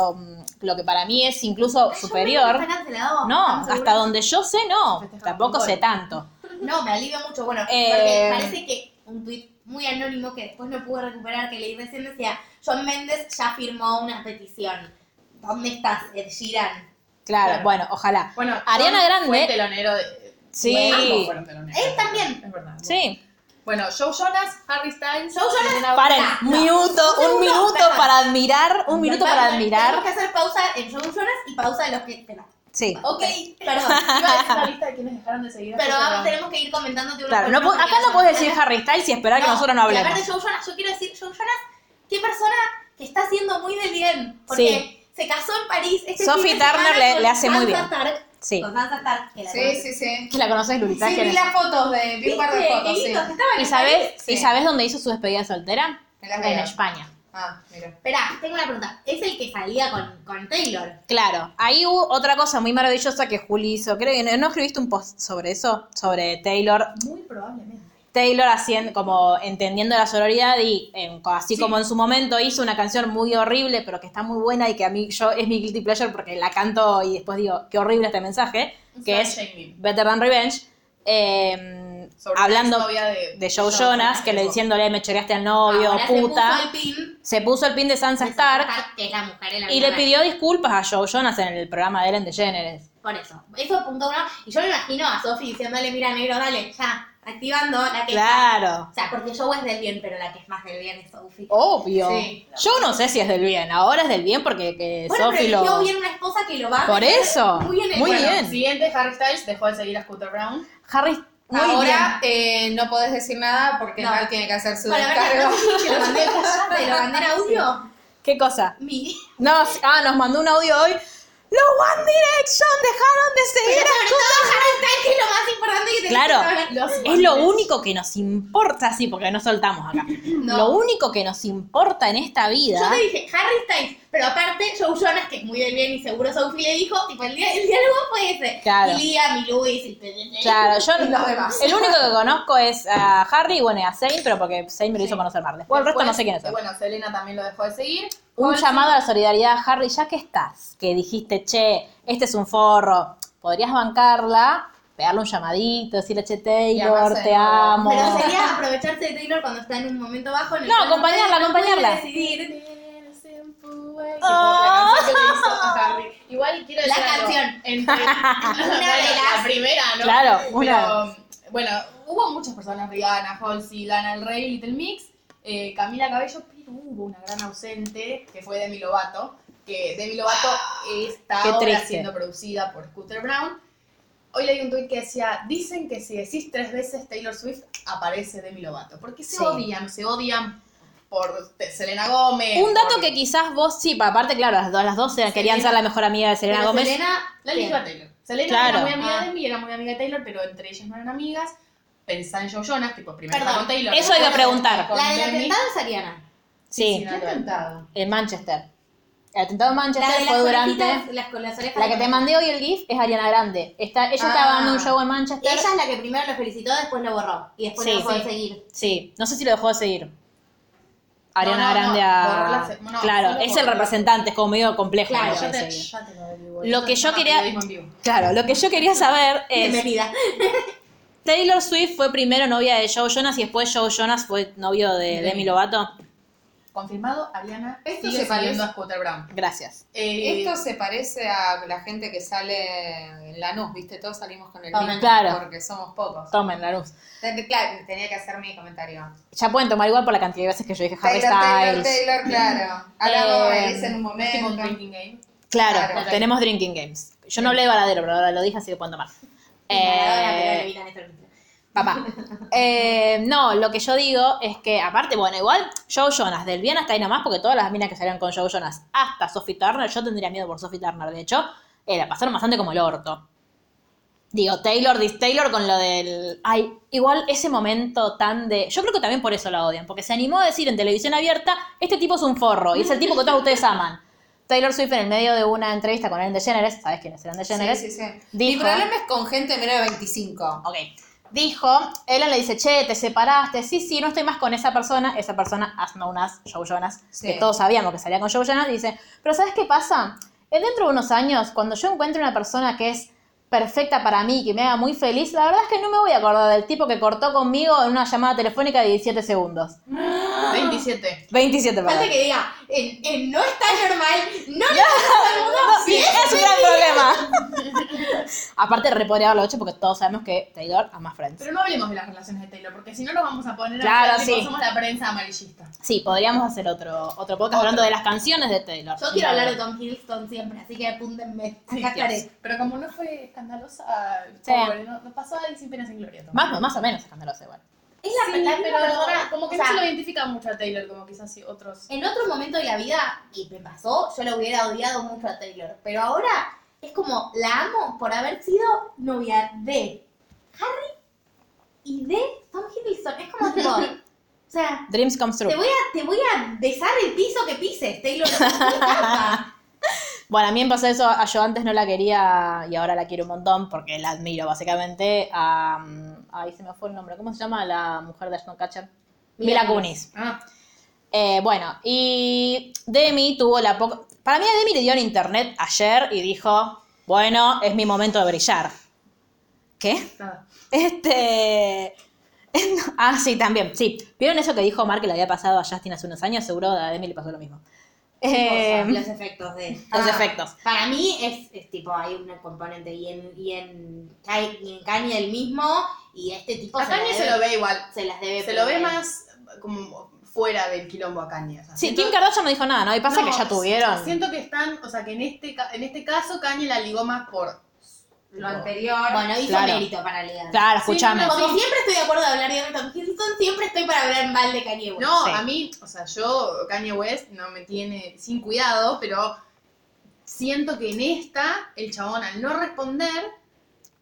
lo que para mí es incluso superior. Méndez ¿Está cancelado? No, ¿Estamos hasta donde yo sé, no. Tampoco sé tanto. No, me alivia mucho. Bueno, Eh, porque parece que un tuit muy anónimo que después no pude recuperar, que leí recién, decía, John Méndez ya firmó una petición. ¿Dónde estás, Ed Sheeran? Claro, Claro. bueno, ojalá. Bueno, Ariana Grande- Fue el telonero de. Sí. Bueno, ambos fueron teloneros. Él también. Es verdad. Sí. Bueno, Joe Jonas, Harry Styles. Joe Jonas, Paren, no. minuto, Un minuto perdón. para admirar, un minuto para admirar. Tenemos que hacer pausa en Joe Jonas y pausa en los que... espera. Sí. Ok, perdón. Iba a decir la lista de quienes dejaron de seguir. Pero vamos, tenemos que ir comentándote uno Claro, no acá no puedes decir Harry Styles y esperar que nosotros no Y hablemos. aparte Joe Jonas, yo quiero decir, Joe Jonas, qué persona que está haciendo muy de bien. Porque se casó en París. Este Sophie de Turner le- hace muy bien. Stark, Sí. Con Sansa Stark, que la Sí, conoces. sí, sí. Que la conoces, Lulita. Sí, las fotos de. Vi un par de ¿Viste? Qué fotos, sí. lindo, que estaban ¿Y en sabes, París. Sí. ¿Y sabes dónde hizo su despedida soltera? En Las En Vegas. España. Ah, mira. Esperá, tengo una pregunta. Es el que salía con, con Taylor. Claro, ahí hubo otra cosa muy maravillosa que Juli hizo. Creo que no, ¿no escribiste un post sobre eso, sobre Taylor. Muy probablemente. Taylor haciendo, como entendiendo la sororidad y em, así como en su momento hizo una canción muy horrible, pero que está muy buena y que a mí yo es mi guilty pleasure porque la canto y después digo, qué horrible este mensaje, que es Shaming. Better Than Revenge. em, hablando de, de Joe Jonas, que le diciéndole me choreaste al novio, Ahora puta. se puso el pin Se puso el pin de Sansa Stark que es la mujer en la y le pidió disculpas a Joe Jonas en el programa de Ellen DeGeneres. Por eso. Eso es punto uno. Y yo me imagino a Sophie diciéndole, mira, negro, dale, ya, activando la que Claro. O sea, porque Joe es del bien, pero la que es más del bien es Sophie. Obvio. Sí. Yo no sé si es del bien. Ahora es del bien porque que bueno, Sophie pero lo. bien una esposa que lo va a Por meter eso. Muy bien. en- Muy bueno, bien. Siguiente, Harry Styles dejó de seguir a Scooter Brown. Harry. Muy Ahora eh, no podés decir nada porque No. Mal tiene que hacer su ver, descargo. te lo mandé, te lo mandé en audio. ¿Qué cosa? Mi. No, ah, nos mandó un audio hoy. Los One Direction dejaron de seguir Pero a sobre todo hashtag, que es lo más importante que tenés Claro. Los Es lo único que nos importa, sí, porque no soltamos acá. No. Lo único que nos importa en esta vida. Yo te dije Harry Styles, pero aparte Joe Jonas, que es muy del bien y seguro Sophie le dijo, tipo, el, día- el diálogo fue ese. Claro. Y Liam y Louis y. Claro, yo Y los demás. el único que conozco es a Harry y bueno, y a Zayn, pero porque Zayn me lo hizo conocer más. Después el resto no sé quiénes son. Bueno, Selena también lo dejó de seguir. Un llamado a la solidaridad, Harry, ya que estás, que dijiste, che, este es un forro, podrías bancarla, pegarle un llamadito, decirle, che, Taylor, te amo. Pero sería aprovecharse de Taylor cuando está en un momento bajo. En el No, acompañarla, no acompañarla. decidir Ah. La canción que le hizo a Harry. Igual quiero La decir algo. canción. Entre, Una de la primera, ¿no? Claro, Pero, una. bueno, hubo muchas personas, Rihanna, Halsey, Lana Del Rey, Little Mix, eh, Camila Cabello, pero hubo una gran ausente que fue Demi Lovato, que Demi Lovato está Qué ahora triste. siendo producida por Scooter Brown. Hoy leí un tuit que decía, dicen que si decís tres veces Taylor Swift, aparece Demi Lovato. Porque se Sí. odian, se odian por Selena Gómez. Un dato por- que quizás vos, sí, pa- aparte, claro, las dos, las dos eran- querían ser la mejor amiga de Selena Gómez. Selena, La eligió a Taylor. Selena Claro. era muy amiga Ah. de Demi, era muy amiga de Taylor, pero entre ellas no eran amigas. Pensá en Joe Jonas, tipo, primero Perdón, con Taylor. eso iba a preguntar. La del atentado es Ariana. Sí, nada que ver. Tentado. en Manchester. El atentado en La Manchester de fue las durante... las, con las orejas La que de- te mandé hoy el GIF es Ariana Grande. Está, ella estaba Ah. dando un show en Manchester. Ella es la que primero lo felicitó, después lo borró. Y después Sí, lo puede sí. seguir. Sí, no sé si lo dejó de seguir. Ariana No, no, Grande no, a... borró la se- no, claro, es el representante, es como medio complejo. Claro, de te, ya te lo. Lo que yo quería-. Claro, lo que yo quería saber es... Bienvenida. Taylor Swift fue primero novia de Joe Jonas y después Joe Jonas fue novio de Demi. Demi Lovato. Confirmado, Ariana Esto sigue se parece- a Scooter Brown. Gracias. Eh, Esto se parece a la gente que sale en Lanús, ¿viste? Todos salimos con el Tomen. mismo Claro. porque somos pocos. Tomen la luz. Ten- Claro, tenía que hacer mi comentario. Ya pueden tomar igual por la cantidad de veces que yo dije Harry Taylor, Taylor, Styles. Taylor, claro. Hablamos Eh, de en un momento. drinking game. Claro, Claro. tenemos drinking games. Yo no hablé de baladero, pero ahora lo dije, así que pueden tomar. Eh. Papá. Eh, no, lo que yo digo es que, aparte, bueno, igual Joe Jonas, del bien hasta ahí nomás, porque todas las minas que salían con Joe Jonas, hasta Sophie Turner, yo tendría miedo por Sophie Turner, de hecho, eh, la pasaron bastante como el orto. Digo, Taylor, dis Taylor con lo del. Ay, igual ese momento tan de. Yo creo que también por eso la odian, porque se animó a decir en televisión abierta: Este tipo es un forro, y es el tipo que todos ustedes aman. Taylor Swift en el medio de una entrevista con Ellen DeGeneres, ¿sabes quiénes eran DeGeneres? Sí, sí, sí. Mi problema es con gente menor de 25. Ok. Dijo, Ellen le dice, che, te separaste. Sí, sí, no estoy más con esa persona. Esa persona, as known as Joe Jonas, Sí. que todos sabíamos que salía con Joe Jonas, dice, pero ¿sabes qué pasa? Eh, Dentro de unos años, cuando yo encuentre una persona que es perfecta para mí, que me haga muy feliz, la verdad es que no me voy a acordar del tipo que cortó conmigo en una llamada telefónica de 17 segundos. 27. 27, Falta perdón. que diga, en, en no está normal, no le pasa a todo el mundo. Sí, es un gran problema. Aparte, re podría haberlo hecho porque todos sabemos que Taylor ama Friends. Pero no hablemos de las relaciones de Taylor, porque si no nos vamos a poner Claro, a tipo, sí. somos la prensa amarillista. Sí, podríamos hacer otro, otro podcast hablando de las canciones de Taylor. Yo quiero hablar de Tom Hiddleston siempre, así que apúntenme. Sí, Acá estaré. Dios. Pero como no fue escandalosa, Sí. pobre, no, no pasó ahí sin pena sin gloria. Tom. Más, más o menos escandaloso igual. Es la, Sí, la persona. como que o no se lo identifica mucho a Taylor, como quizás sí otros. En otro momento de la vida, y me pasó, yo lo hubiera odiado mucho a Taylor. Pero ahora es como, la amo por haber sido novia de Harry y de Tom Hiddleston. Es como tipo, o sea, Dreams comes true. te voy a, te voy a besar el piso que pises, Taylor. Bueno, a mí me pasó eso, a yo antes no la quería y ahora la quiero un montón porque la admiro básicamente. A, ahí se me fue el nombre, ¿cómo se llama la mujer de Ashton Kutcher? Mila Kunis. Ah, Eh, bueno, y Demi tuvo la poca... Para mí a Demi le dio en internet ayer y dijo, bueno, es mi momento de brillar. ¿Qué? nada. Este... Ah, sí, también, sí. ¿Vieron eso que dijo Mark que le había pasado a Justin hace unos años? Seguro a Demi le pasó lo mismo. Eh, los efectos de... los Ah, efectos. Para mí es, es tipo, hay un componente y en, y en, y en Kanye el mismo, y este tipo A Kanye debe- se lo ve igual. se las debe Se lo ve más como fuera del quilombo a Kanye. o sea, Sí, siento- Kim Kardashian no dijo nada, ¿no? Y pasa No, que ya tuvieron. Siento que están, o sea, que en este, ca- en este caso Kanye la ligó más por lo anterior. Bueno, hizo Claro. mérito para ligar. Claro, escúchame. no, Como siempre estoy de acuerdo de hablar de Tom siempre estoy para hablar mal de Kanye West. No, Sí. a mí, o sea, yo, Kanye West no me tiene sin cuidado, pero siento que en esta, el chabón al no responder,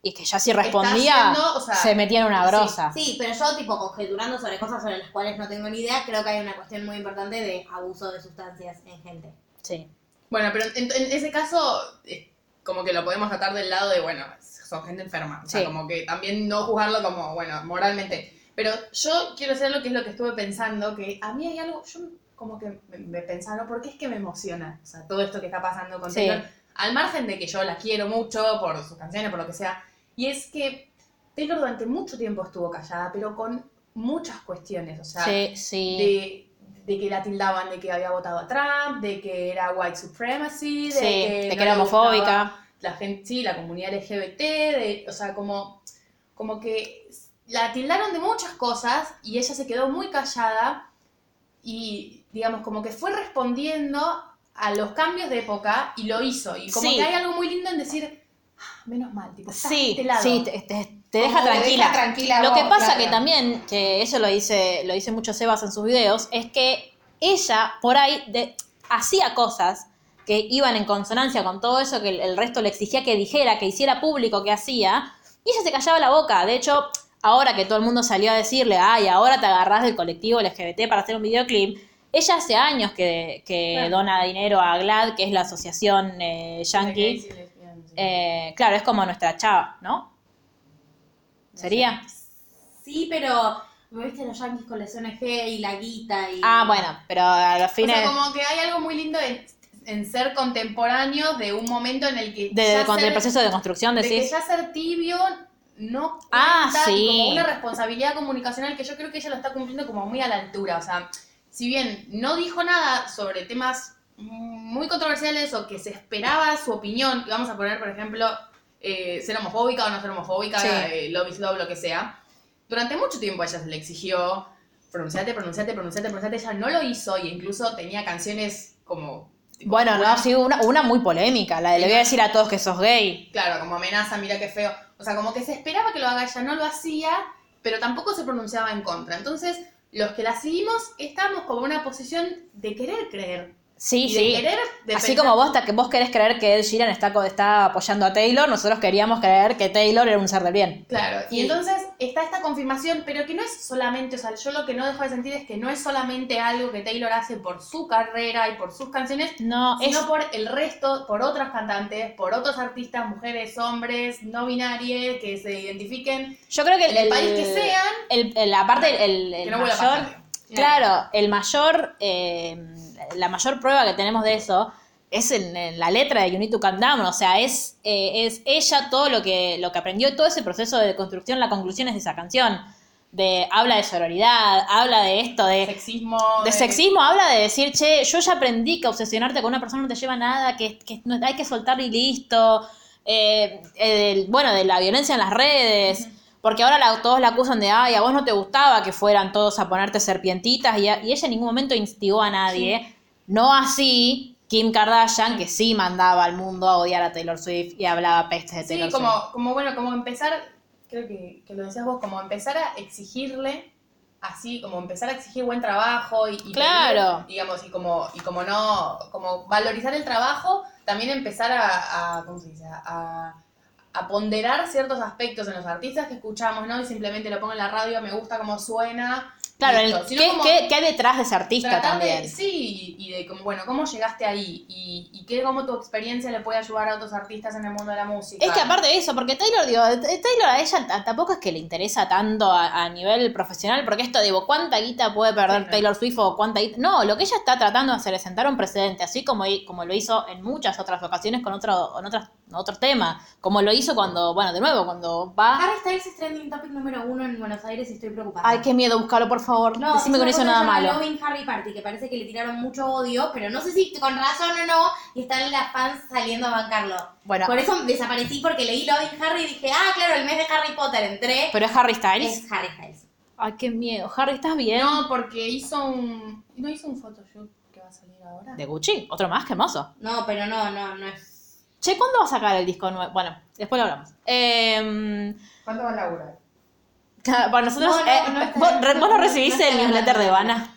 Y que ya si respondía, haciendo, o sea, se metía en una brosa. Sí, pero yo, tipo, conjeturando sobre cosas sobre las cuales no tengo ni idea, creo que hay una cuestión muy importante de abuso de sustancias en gente. Sí. Bueno, pero en, en ese caso, eh, como que lo podemos tratar del lado de, bueno, son gente enferma. O sea, Sí. como que también no juzgarlo como, bueno, moralmente. Pero yo quiero hacer lo que es lo que estuve pensando, que a mí hay algo, yo como que me, me pensaba, ¿no? ¿por qué es que me emociona? O sea, todo esto que está pasando con Sí. Taylor. Al margen de que yo la quiero mucho por sus canciones, por lo que sea. Y es que Taylor durante mucho tiempo estuvo callada, pero con muchas cuestiones. O sea, Sí, sí. de, de que la tildaban de que había votado a Trump, de que era white supremacy, de Sí, que, de no que era homofóbica. La gente, sí, la comunidad LGBT, de, o sea, como, como que la tildaron de muchas cosas y ella se quedó muy callada y, digamos, como que fue respondiendo a los cambios de época y lo hizo. Y como que hay algo muy lindo en decir, "Ah, menos mal, tipo, estás Sí, este lado". sí, te, te- deja tranquila. deja tranquila Lo vos, que pasa claro. que también, que eso lo dice, lo dice mucho Sebas en sus videos, es que ella por ahí de- hacía cosas que iban en consonancia con todo eso que el, el resto le exigía que dijera, que hiciera público que hacía, y ella se callaba la boca. De hecho, ahora que todo el mundo salió a decirle, ay, ahora te agarrás del colectivo LGBT para hacer un videoclip, ella hace años que, que dona dinero a GLAD, que es la asociación eh, yankee. Eh, claro, es como nuestra chava, ¿no? ¿Sería? Sí, pero viste los yankees con las ONG y la guita y... Ah, bueno, pero a los O fines sea, como que hay algo muy lindo en, en ser contemporáneos de un momento en el que de, ya con ser- el proceso de construcción de que ya ser tibio no Ah, cuenta, y sí. como una responsabilidad comunicacional que yo creo que ella lo está cumpliendo como muy a la altura. O sea, si bien no dijo nada sobre temas muy controversiales o que se esperaba su opinión, y vamos a poner, por ejemplo, eh, ser homofóbica o no ser homofóbica, Sí. eh, love is love, lo que sea, durante mucho tiempo ella se le exigió pronunciate, pronunciate, pronunciate, pronunciate. Ella no lo hizo y incluso tenía canciones como... tipo, Bueno, no, sí, una, una muy polémica, la de le voy a decir a todos que sos gay. Claro, como amenaza, mira qué feo. O sea, como que se esperaba que lo haga ella, no lo hacía, pero tampoco se pronunciaba en contra. Entonces, los que la seguimos estamos como en una posición de querer creer. Sí, y de sí. querer de Así pensar- como vos, vos querés creer que Ed Sheeran está, está apoyando a Taylor, nosotros queríamos creer que Taylor era un ser del bien. Claro, y entonces está esta confirmación, pero que no es solamente, o sea, yo lo que no dejo de sentir es que no es solamente algo que Taylor hace por su carrera y por sus canciones, No, es. sino por el resto, por otras cantantes, por otros artistas, mujeres, hombres, no binarios, que se identifiquen Yo creo que en el país que sean, el, el- aparte, el, el que no vuelva a mayor. pasar. Claro, el mayor, eh, la mayor prueba que tenemos de eso es en, en la letra de You Need to Calm Down, o sea, es, eh, es ella todo lo que, lo que aprendió, todo ese proceso de construcción, la conclusión es de esa canción, de habla de sororidad, habla de esto, de, sexismo. de sexismo, habla de decir, che, yo ya aprendí que obsesionarte con una persona no te lleva a nada, que, que no- hay que soltar y listo, eh, eh, del- bueno, de la violencia en las redes. Porque ahora la- todos la acusan de, ay, a vos no te gustaba que fueran todos a ponerte serpientitas y, a- y ella en ningún momento instigó a nadie. No así Kim Kardashian, que sí mandaba al mundo a odiar a Taylor Swift y hablaba pestes de Sí, Taylor como, Swift. como bueno, como empezar, creo que, que lo decías vos, como empezar a exigirle, así, como empezar a exigir buen trabajo y, y Claro. pedir, digamos, y como, y como no, como valorizar el trabajo, también empezar a, a ¿cómo se dice? A, a ponderar ciertos aspectos en los artistas que escuchamos, ¿no? Y simplemente lo pongo en la radio, me gusta cómo suena. Claro, el- ¿qué, como- qué- qué detrás de ese artista también? sí, y de como, bueno, cómo llegaste ahí y, y qué, cómo tu experiencia le puede ayudar a otros artistas en el mundo de la música. Es que aparte de eso, porque Taylor, digo, Taylor a ella tampoco es que le interesa tanto a, a nivel profesional, porque esto, digo, ¿cuánta guita puede perder Sí, no. Taylor Swift o cuánta guita? No, lo que ella está tratando de hacer es sentar un precedente, así como, como lo hizo en muchas otras ocasiones con otro, con otras, otros temas, como lo hizo cuando, bueno, de nuevo, cuando va... Harry Styles es trending topic número uno en Buenos Aires y estoy preocupada. Ay, qué miedo, buscarlo, por favor. No, Decime que no es hizo una nada malo. Loving Harry Party, que parece que le tiraron mucho odio, pero no sé si con razón o no, y están las fans saliendo a bancarlo. Bueno, Por eso desaparecí porque leí Loving Harry y dije, ah, claro, el mes de Harry Potter, entré. pero es Harry Styles. Es Harry Styles. Ay, qué miedo. Harry, ¿estás bien? No, porque hizo un. ¿No hizo un photoshoot que va a salir ahora? De Gucci, otro más, qué hermoso. No, pero no, no, no es. Che, ¿cuándo va a sacar el disco nuevo? Bueno, después lo hablamos. Eh, ¿Cuánto va a laburar? Para nosotros, No, no, eh, vos, no recibiste el newsletter de. Vana.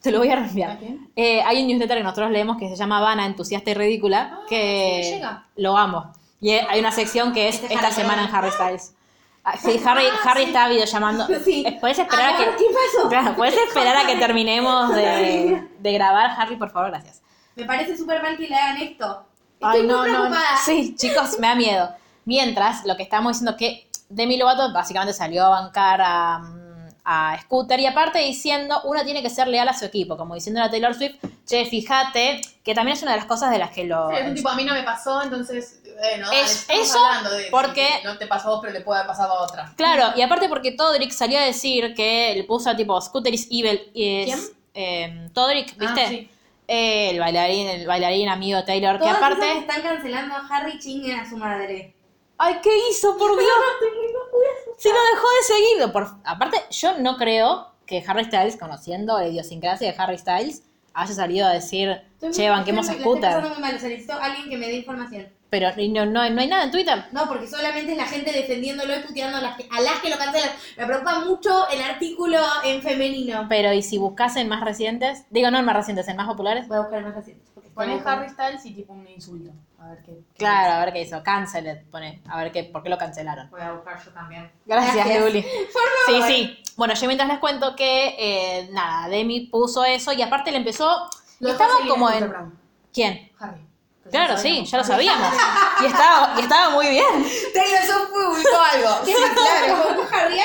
Te lo voy a reenviar. ¿A? Eh, hay un newsletter que nosotros leemos que se llama Vana, entusiasta y ridícula, Ah, que sí, lo amo. Y eh, hay una sección que es Este esta Harry semana en. Harry Styles. Ah, Sí, Harry, Harry está videollamando. Sí. Eh, ¿Puedes esperar a Amor, que, ¿qué pasó? Claro, ¿puedes esperar a que terminemos de, de grabar, Harry, por favor? Gracias. Me parece súper mal que le hagan esto. Estoy Ay, no, muy no. Sí, chicos, me da miedo. Mientras, lo que estamos diciendo que Demi Lovato básicamente salió a bancar a, mm, a Scooter y aparte diciendo, uno tiene que ser leal a su equipo, como diciendo a Taylor Swift, che, fíjate, que también es una de las cosas de las que lo... Sí, es un tipo, a mí no me pasó, entonces, bueno, Es- eso hablando de porque- que no te pasó a vos, pero le puede haber pasado a otra. Claro, y aparte porque Todrick salió a decir que le puso tipo Scooter is evil y es... ¿Quién? eh, Todrick, ¿viste? Ah, sí. Eh, el bailarín, el bailarín amigo de Taylor, que aparte... están cancelando a Harry chinguen a su madre. Ay, ¿qué hizo, por Dios? Si no dejó de seguirlo. Por... Aparte, yo no creo que Harry Styles, conociendo la idiosincrasia de Harry Styles, haya salido a decir, Estoy che, banquemos a Scooter. mal, o sea, necesito alguien que me dé información. Pero y no, no, no hay nada en Twitter. No, porque solamente es la gente defendiéndolo y puteando a las que, a las que lo cancelan. Me preocupa mucho el artículo en femenino. Pero ¿y si buscas en más recientes? Digo, no en más recientes, en más populares. Voy a buscar más recientes. Pones Harry Styles y tipo un insulto. A ver qué. qué Claro, dice. a ver qué hizo. Canceled, pone. A ver qué, por qué lo cancelaron. Voy a buscar yo también. Gracias. Luli. Sí, sí. Bueno, yo mientras les cuento que, eh, nada, Demi puso eso y aparte le empezó... Lo estaba como en... ¿Quién? Harry. Claro, sí, ya lo sabíamos. Y estaba, y estaba muy bien. Taylor Swift publicó algo. Sí, claro, Harry.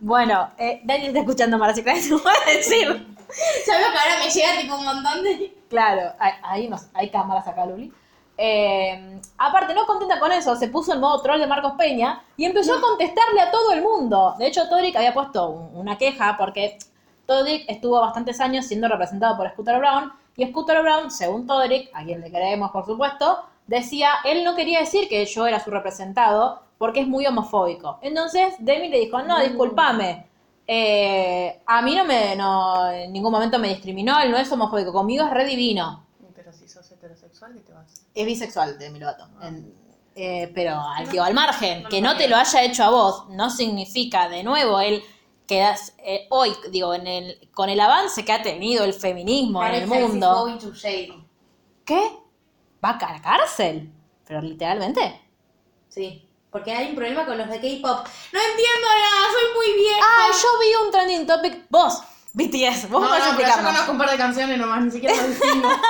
Bueno, eh, Dani está escuchando Marcia Clark, te voy a decir. Veo que ahora me llega tipo un montón de... Claro, hay, hay, unos- hay cámaras acá, Luli. Eh, aparte, no contenta con eso, se puso en modo troll de Marcos Peña y empezó a contestarle a todo el mundo. De hecho, Todrick había puesto un- una queja porque Todrick estuvo bastantes años siendo representado por Scooter Brown y Scooter Brown, según Todrick, a quien le creemos por supuesto, decía, él no quería decir que yo era su representado porque es muy homofóbico. Entonces Demi le dijo, no, discúlpame, eh, a mí no me, no, en ningún momento me discriminó, él no es homofóbico, conmigo es re divino. Pero si sos heterosexual, ¿qué te vas? Es bisexual Demi Lovato. En- eh, pero al, digo, al margen, que no te lo haya hecho a vos, no significa, de nuevo, él quedas eh, hoy, digo, en el, con el avance que ha tenido el feminismo en el mundo. ¿Qué? ¿Va a la cárcel? Pero literalmente. Sí, porque hay un problema con los de K-pop. No entiendo nada, soy muy vieja. Ah, yo vi un trending topic. Vos, BTS, vos No, podés no, pero yo conozco un par de canciones nomás, ni siquiera lo.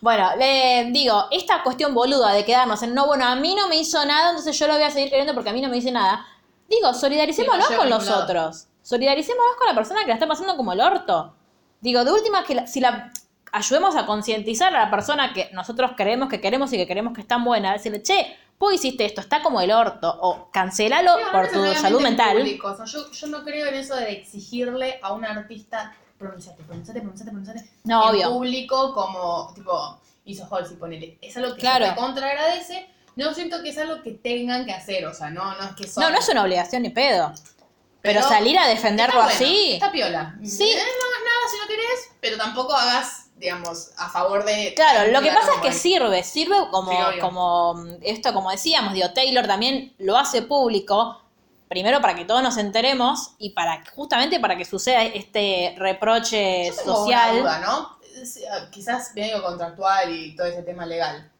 Bueno, le digo, esta cuestión boluda de quedarnos en no, bueno, a mí no me hizo nada, entonces yo lo voy a seguir queriendo porque a mí no me dice nada. Digo, solidaricémonos Sí, no con los otros. Solidaricémonos con la persona que la está pasando como el orto. Digo, de última, que la- si la ayudemos a concientizar a la persona que nosotros creemos que queremos y que queremos que es tan buena, decirle, che, vos hiciste esto, está como el orto, o cancelalo no por tu salud en mental. público. O sea, yo, yo no creo en eso de exigirle a un artista pronunciate, pronunciate, pronunciate, pronunciate. No, en obvio. público como, tipo, hizo Halsey, ponele. Es algo que Claro. se contra agradece. No siento que es algo que tengan que hacer, o sea, no, no es que son... No, no es una obligación ni pedo. Pero, Pero salir a defenderlo Está bueno, así. Está piola. Sí. Eh, no hagas nada si no querés, pero tampoco hagas, digamos, a favor de... Claro, lo que pasa es que sirve, sirve como, Sí, como mm, esto, como decíamos, digo, Taylor también lo hace público, primero para que todos nos enteremos y para justamente para que suceda este reproche Yo tengo social. una duda, ¿no? Eh, Quizás medio contractual y todo ese tema legal.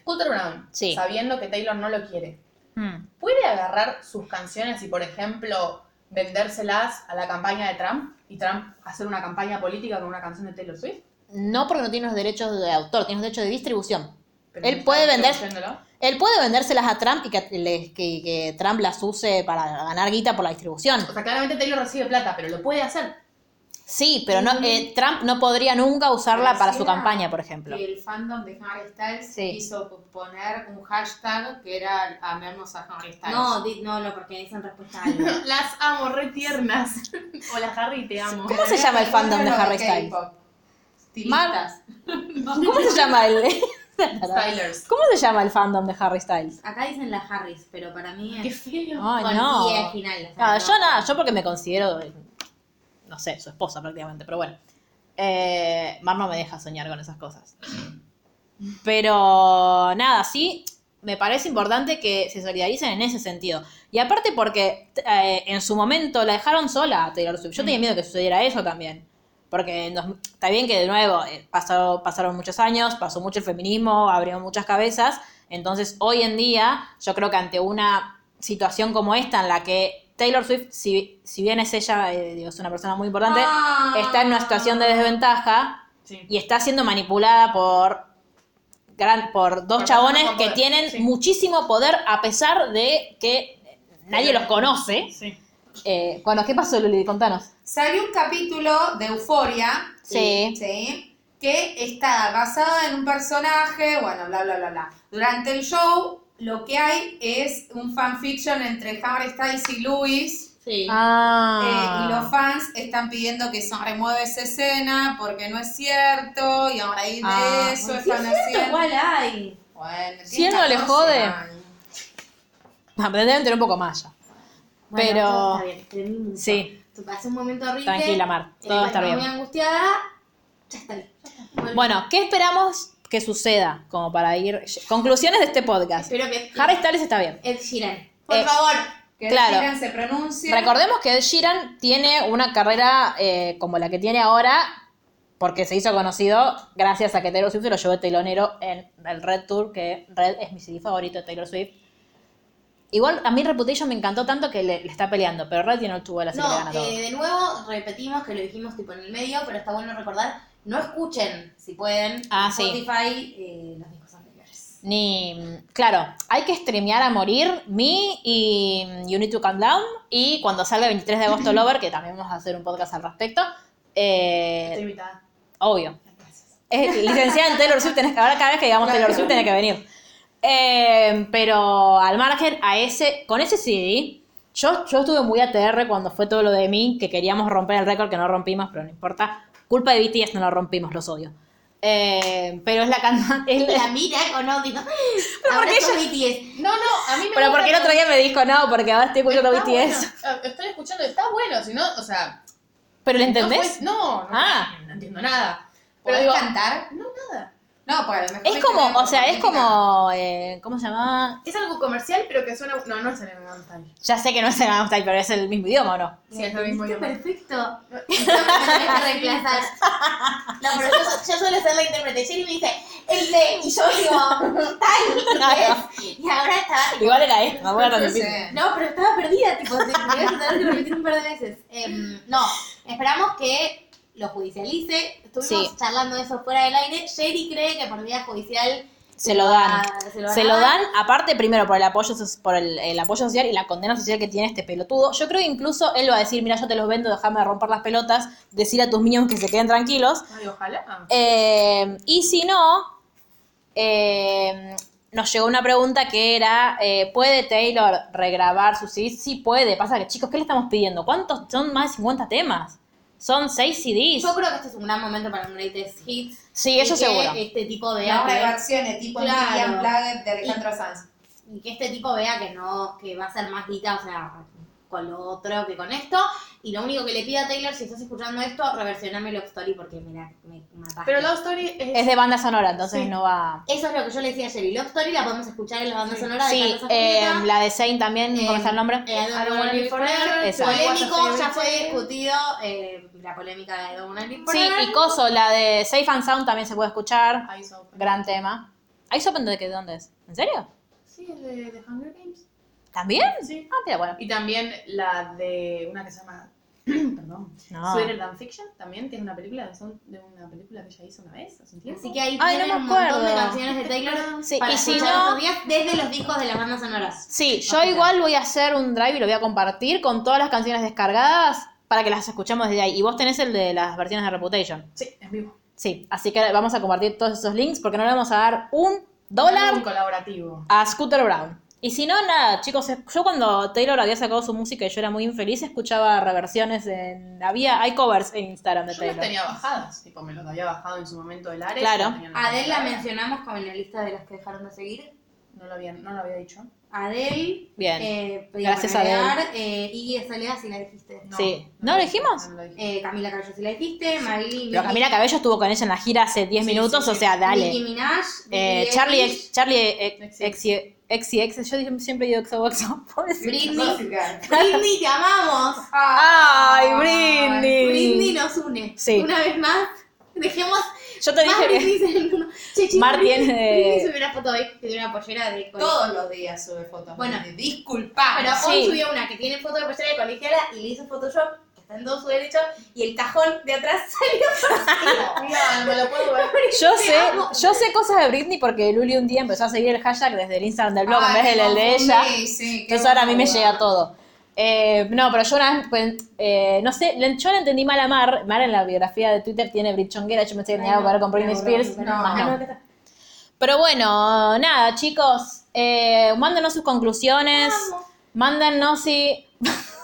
Scooter Brown, Sí. sabiendo que Taylor no lo quiere, Hmm. ¿puede agarrar sus canciones y, por ejemplo, vendérselas a la campaña de Trump y Trump hacer una campaña política con una canción de Taylor Swift? No porque no tiene los derechos de autor, tiene los derechos de distribución. Pero Él puede vender-. Él puede vendérselas a Trump y que, le- que- que Trump las use para ganar guita por la distribución. O sea, claramente Taylor recibe plata, pero lo puede hacer. Sí, pero no, eh, Trump no podría nunca usarla para su campaña, por ejemplo. Que el fandom de Harry Styles Sí. quiso poner un hashtag que era amemos a Harry Styles. No, di- no, no, porque dicen respuesta a algo. Las amo, re tiernas. Hola Harry, te amo. ¿Cómo se llama el fandom de Harry Styles? Estilistas. ¿Cómo se llama el Stylers. ¿Cómo se llama el fandom de Harry Styles? Acá dicen la Harris, pero para mí Qué es feo. Ay, con no. IE final. o sea, Ah, no. yo nada, yo porque me considero, eh, no sé, su esposa prácticamente, pero bueno. Eh, Mar no me deja soñar con esas cosas. Pero nada, sí, me parece importante que se solidaricen en ese sentido. Y aparte porque eh, en su momento la dejaron sola a Taylor Swift. Yo tenía miedo que sucediera eso también. Porque en dos- está bien que de nuevo eh, pasó- pasaron muchos años, pasó mucho el feminismo, abrió muchas cabezas. Entonces hoy en día yo creo que ante una situación como esta en la que Taylor Swift, si, si bien es ella, eh, digo, es una persona muy importante, Ah. está en una situación de desventaja Sí. y está siendo manipulada por gran, por dos Por chabones que tienen sí. muchísimo poder a pesar de que nadie los conoce. Sí. Eh, bueno, ¿qué pasó, Luli? Contanos. Salió un capítulo de Euforia. Sí. Sí. Que está basado en un personaje, bueno, bla, bla, bla, bla. Durante el show, lo que hay es un fanfiction entre Harry Styles y Louis. Sí. Ah. Eh, y los fans están pidiendo que se remueva esa escena porque no es cierto. Y a raíz de Ah, eso Sí, están es cierto, haciendo. igual hay. Bueno, Si no le 14 jode. pero deben tener un poco más ya. Bueno, Pero- todo está bien. Sí. Pasó un momento horrible. Tranquila, Mar, eh, todo va a estar estaba bien. muy angustiada. Ya está bien. ya está. Bueno, ¿qué esperamos que suceda? Como para ir. Conclusiones de este podcast. Espero que Harry Styles está bien. Ed Sheeran. Por Eh, favor. Que Claro. Sheeran se pronuncia. Recordemos que Ed Sheeran tiene una carrera eh, como la que tiene ahora, porque se hizo conocido gracias a que Taylor Swift se lo llevó de telonero en el Red Tour, que Red es mi CD favorito de Taylor Swift. Igual a mí Reputation me encantó tanto que le, le está peleando, pero el tubo de la No, eh, de nuevo repetimos que lo dijimos tipo en el medio, pero está bueno recordar, no escuchen, si pueden, Ah, sí. Spotify eh, los discos anteriores. Ni. Claro, hay que streamear a morir Me y You Need to Calm Down. Y cuando salga el 23 de agosto Lover, que también vamos a hacer un podcast al respecto. eh, Estoy invitada. obvio. Es licenciada en Taylor Swift, tenés que, ahora cada vez que digamos Taylor Swift tenés que venir. Eh, pero al margen, a ese, con ese CD, yo, yo estuve muy ATR cuando fue todo lo de mí, que queríamos romper el récord, que no rompimos, pero no importa. Culpa de BTS no lo rompimos, los odio. Eh, pero es la cantante. es la- La mira con odio. ¿por Ahora qué con ella- BTS. No, no, a mí me Pero porque el otro día me dijo no, porque ahora estoy escuchando Está BTS. bueno. Ah, Estoy escuchando, está bueno, si no, o sea. ¿Pero le no entendés? fue- No, no, Ah. no entiendo nada. ¿Podés Pero digo, cantar? no, nada. No, porque a lo mejor Es como, o sea, es como, eh, ¿cómo se llama? Es algo comercial, pero que suena. No, no es el Style. Ya sé que no es el Style, pero es el mismo idioma, ¿o no? Sí, es lo mismo idioma. perfecto. Que reemplazar. No, pero yo, yo suelo ser la intérprete. Jerry me dice, el de, y yo digo, tal, y ahora estaba tipo, Igual era esto, no voy a tan No. No, pero estaba perdida, tipo, te que repetir un par de veces. Em, no, esperamos que lo judicialice. Estuvimos Sí. charlando de eso fuera del aire. Jerry cree que por vía judicial Se lo dan. se lo, Se lo dan, aparte, primero por el apoyo por el, el apoyo social y la condena social que tiene este pelotudo. Yo creo que incluso él va a decir, mira, yo te los vendo, déjame de romper las pelotas, decir a tus minions que se queden tranquilos. Ay, ojalá. Eh, y si no, eh, nos llegó una pregunta que era, eh, ¿puede Taylor regrabar sus CDs? Sí puede. Pasa que, chicos, ¿qué le estamos pidiendo? ¿Cuántos? Son más de 50 temas. Son 6 CDs. Yo creo que este es un gran momento para un Greatest Hits. Sí, eso y que seguro. Este tipo vea que, reversiones tipo Claro. Miriam Unplugged de Alejandro Sanz. y que este tipo vea que no, que va a ser más guita, o sea, con lo otro que con esto. Y lo único que le pido a Taylor, si estás escuchando esto, reversioname Love Story porque mira, me mataste. Pero Love Story es. Es de banda sonora, entonces Sí. no va... Eso es lo que yo le decía ayer. Y Love Story la podemos escuchar en la banda sonora de Sí, eh, la de Zayn también, ¿cómo está el nombre? Eh, I Don't Wanna Live Forever. Forever. Polémico, ya fue discutido eh, la polémica de I Don't Wanna Live Sí, Forever. y Coso, la de Safe and Sound también se puede escuchar. Eyes Open. Gran tema. ¿Eyes Open de qué? ¿De dónde es? ¿En serio? Sí, es de, de Hunger Games. ¿También? Sí. Ah, mira, bueno. Y también la de una que se llama. Perdón. No. Sweeter Than Fiction. También tiene una película. Son de una película que ella hizo una vez hace un tiempo. Así que ahí Ay, no tienen un montón de acuerdo. canciones de Taylor Sí, para y si escuchar no- estos días desde los discos de las bandas sonoras. Sí, yo igual voy a hacer un drive y lo voy a compartir con todas las canciones descargadas para que las escuchemos desde ahí. Y vos tenés el de las versiones de Reputation. Sí, en vivo. Sí, así que vamos a compartir todos esos links porque no le vamos a dar un Un dólar colaborativo. a Scooter Brown. Y si no, nada, chicos, yo cuando Taylor había sacado su música y yo era muy infeliz, escuchaba reversiones en... Había, hay covers en Instagram de Yo las Taylor. tenía bajadas. Tipo, me los había bajado en su momento del Ares. Claro. A Adele la mencionamos como en la lista de las que dejaron de seguir. No lo había, no lo había dicho. Adele. Bien. Eh, Gracias, para Adele. Eh, Iggy Azalea, si la dijiste. No, Sí. ¿No lo dijimos? No lo dije. Eh, Camila Cabello, si la dijiste. Marilyn. Pero Camila Cabello estuvo con ella en la gira hace 10 Sí, minutos, sí, o sí. sea, Nicki dale. Minaj. Eh, Charlie, ex, Charlie ex, y ex, yo siempre digo XOXO. pobrecita. Britney. Britney, te amamos. Ay, Britney. Britney nos une. Sí. Una vez más, dejemos Yo te más dije que. Che, Mar Britney- tiene- Britney subió una foto hoy que tiene una pollera de colegio. Todos los días sube fotos. Bueno. Disculpa. Pero Sí. hoy subió una que tiene foto de pollera de colegiala y le hizo Photoshop, todo su derecho, y el cajón de atrás salió no me lo puedo ver. yo sé, amo. yo sé cosas de Britney porque Luli un día empezó a seguir el hashtag desde el Instagram del blog en vez del de ella. Entonces ahora a mí me llega todo. Eh, no, pero yo una vez, pues, eh, no sé, yo le entendí mal a Mar. Mar en la biografía de Twitter tiene Britchonguera, yo me estoy algo que ver con Britney Spears. no, más no. no. Pero bueno, nada, chicos, eh, mándenos sus conclusiones. Mándennos si.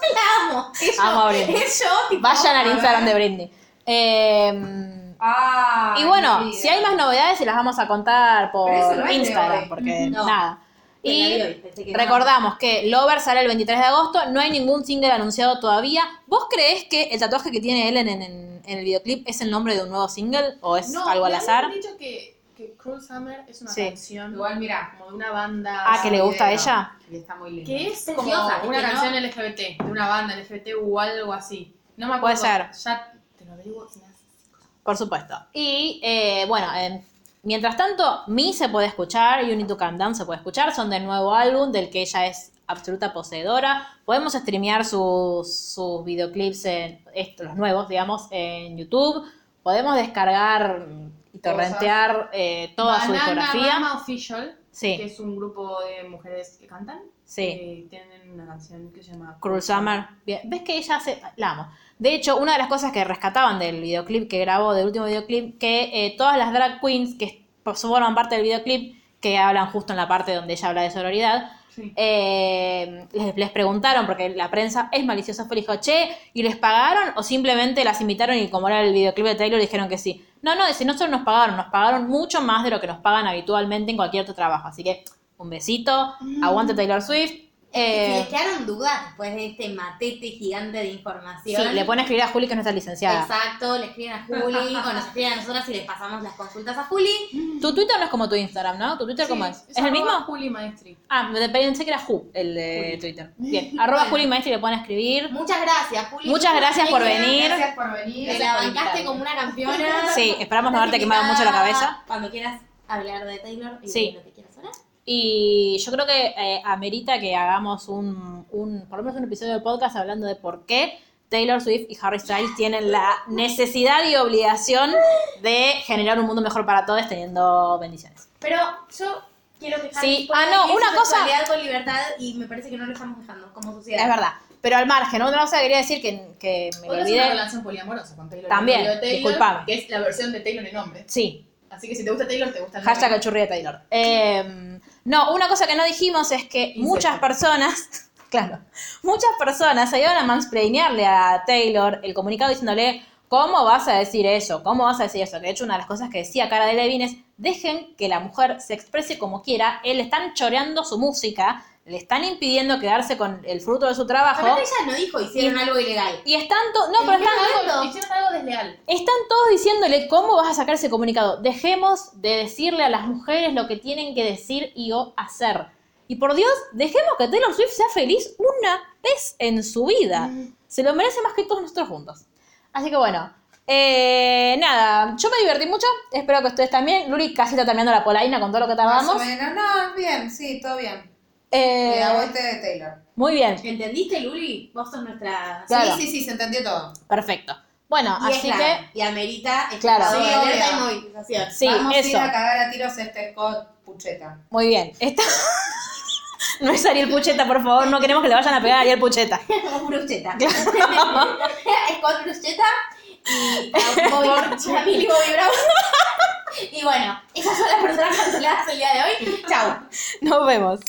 La amo. Es Amo a. Britney. Es yo, tipo, Vayan al Instagram de Britney. Eh, Ah, y bueno, si hay más novedades, se las vamos a contar por no Instagram, porque No. nada. Y no. recordamos que Lover sale el 23 de agosto, no hay ningún single anunciado todavía. ¿Vos creés que el tatuaje que tiene Ellen en, en- en el videoclip es el nombre de un nuevo single o es No, algo al azar? dicho que, que Cruel Summer es una Sí. canción Igual, mira. como de una banda. Ah, que le gusta a ella. Y está muy lindo. Que es como Preciosa, una que no- canción LGBT, de una banda LGBT o algo así. No me Puede acuerdo. ser. Ya te lo averiguo. si me haces- Por supuesto. Y eh, bueno, eh, mientras tanto, Me se puede escuchar, You Need to Calm Down se puede escuchar, son del nuevo álbum del que ella es absoluta poseedora. Podemos streamear sus, sus videoclips, en, esto, los nuevos, digamos, en YouTube. Podemos descargar y torrentear eh, toda su Banana discografía. Rama Official, Sí. que es un grupo de mujeres que cantan. Sí. eh, tienen una canción que se llama Cruel Summer. Bien. ¿Ves que ella hace.? La amo. De hecho, una de las cosas que rescataban del videoclip que grabó, del último videoclip, que eh, todas las drag queens que forman parte del videoclip, que hablan justo en la parte donde ella habla de sororidad, Sí. eh, les, les preguntaron, porque la prensa es maliciosa, fue, dijo, che, ¿y les pagaron o simplemente las invitaron y como era el videoclip de Taylor dijeron que sí? No, no, dice, no solo nos pagaron, nos pagaron mucho más de lo que nos pagan habitualmente en cualquier otro trabajo. Así que, un besito, aguante Taylor Swift. Si Eh, les quedaron dudas después de este matete gigante de Sí, información. le pone a escribir a Juli que es nuestra licenciada. Exacto, le escriben a Juli, o nos escriben a nosotras y les pasamos las consultas a Juli. Tu Twitter no es como tu Instagram, ¿no? ¿Tu Twitter Sí, cómo es? ¿Es, el mismo? Juli Maestri. Ah, me pensé que era Ju, el de Twitter. Bien, arroba Juli Maestri le a escribir. Muchas gracias, Juli. Muchas gracias por venir. Gracias por venir. Te la bancaste como una campeona. Sí, esperamos no haberte quemado mucho la cabeza. Cuando quieras hablar de Taylor y Sí. de lo que quieras hablar. Y yo creo que eh, amerita que hagamos un, un, por lo menos un episodio del podcast hablando de por qué Taylor Swift y Harry Styles tienen la necesidad y obligación de generar un mundo mejor para todos teniendo bendiciones. Pero yo quiero que Sí, Harry ah, no, una cosa- con libertad y me parece que no lo estamos dejando como sociedad. Es verdad. Pero al margen, otra cosa que quería decir que, que me Otra es olvidé. una relación poliamorosa con Taylor. También, de Taylor, disculpame. Que es la versión de Taylor en hombre. Sí, Así que si te gusta Taylor, te gusta el Hashtag novio. el churri de Taylor. Eh, no, una cosa que no dijimos es que muchas personas, claro, muchas personas se iban a mansplainearle a Taylor el comunicado diciéndole, ¿cómo vas a decir eso? ¿Cómo vas a decir eso? De hecho una de las cosas que decía Cara de Levin es, dejen que la mujer se exprese como quiera, él están choreando su música, le están impidiendo quedarse con el fruto de su trabajo. Aparte ella no dijo hicieron Y- algo ilegal. Y están todos, no, pero están, Entiendo. Hicieron algo desleal. están todos diciéndole cómo vas a sacar ese comunicado. Dejemos de decirle a las mujeres lo que tienen que decir y o hacer. Y por Dios, dejemos que Taylor Swift sea feliz una vez en su vida. Se lo merece más que todos nosotros juntos. Así que bueno. eh, nada, yo me divertí mucho. Espero que ustedes también. Luli casi está terminando la polaina con todo lo que Más o tardamos. menos. No, bien, sí, todo bien. Eh, hago este de Taylor. muy bien, ¿Entendiste, Luli? Vos sos nuestra... Claro. Sí, sí, sí, se entendió todo. perfecto. Bueno, Y es así la- que Y amerita Claro. Sí, y movilización. sí, Vamos a ir eso. a cagar a tiros este Scott Pucheta. Muy bien. Esta... no es Ariel Pucheta, por favor. No queremos que le vayan a pegar a Ariel Pucheta. Como bruscheta. Scott Bruschetta y Bobby, Bobby Brown. Y bueno, esas son las personas canceladas el día de hoy. Chao. Nos vemos.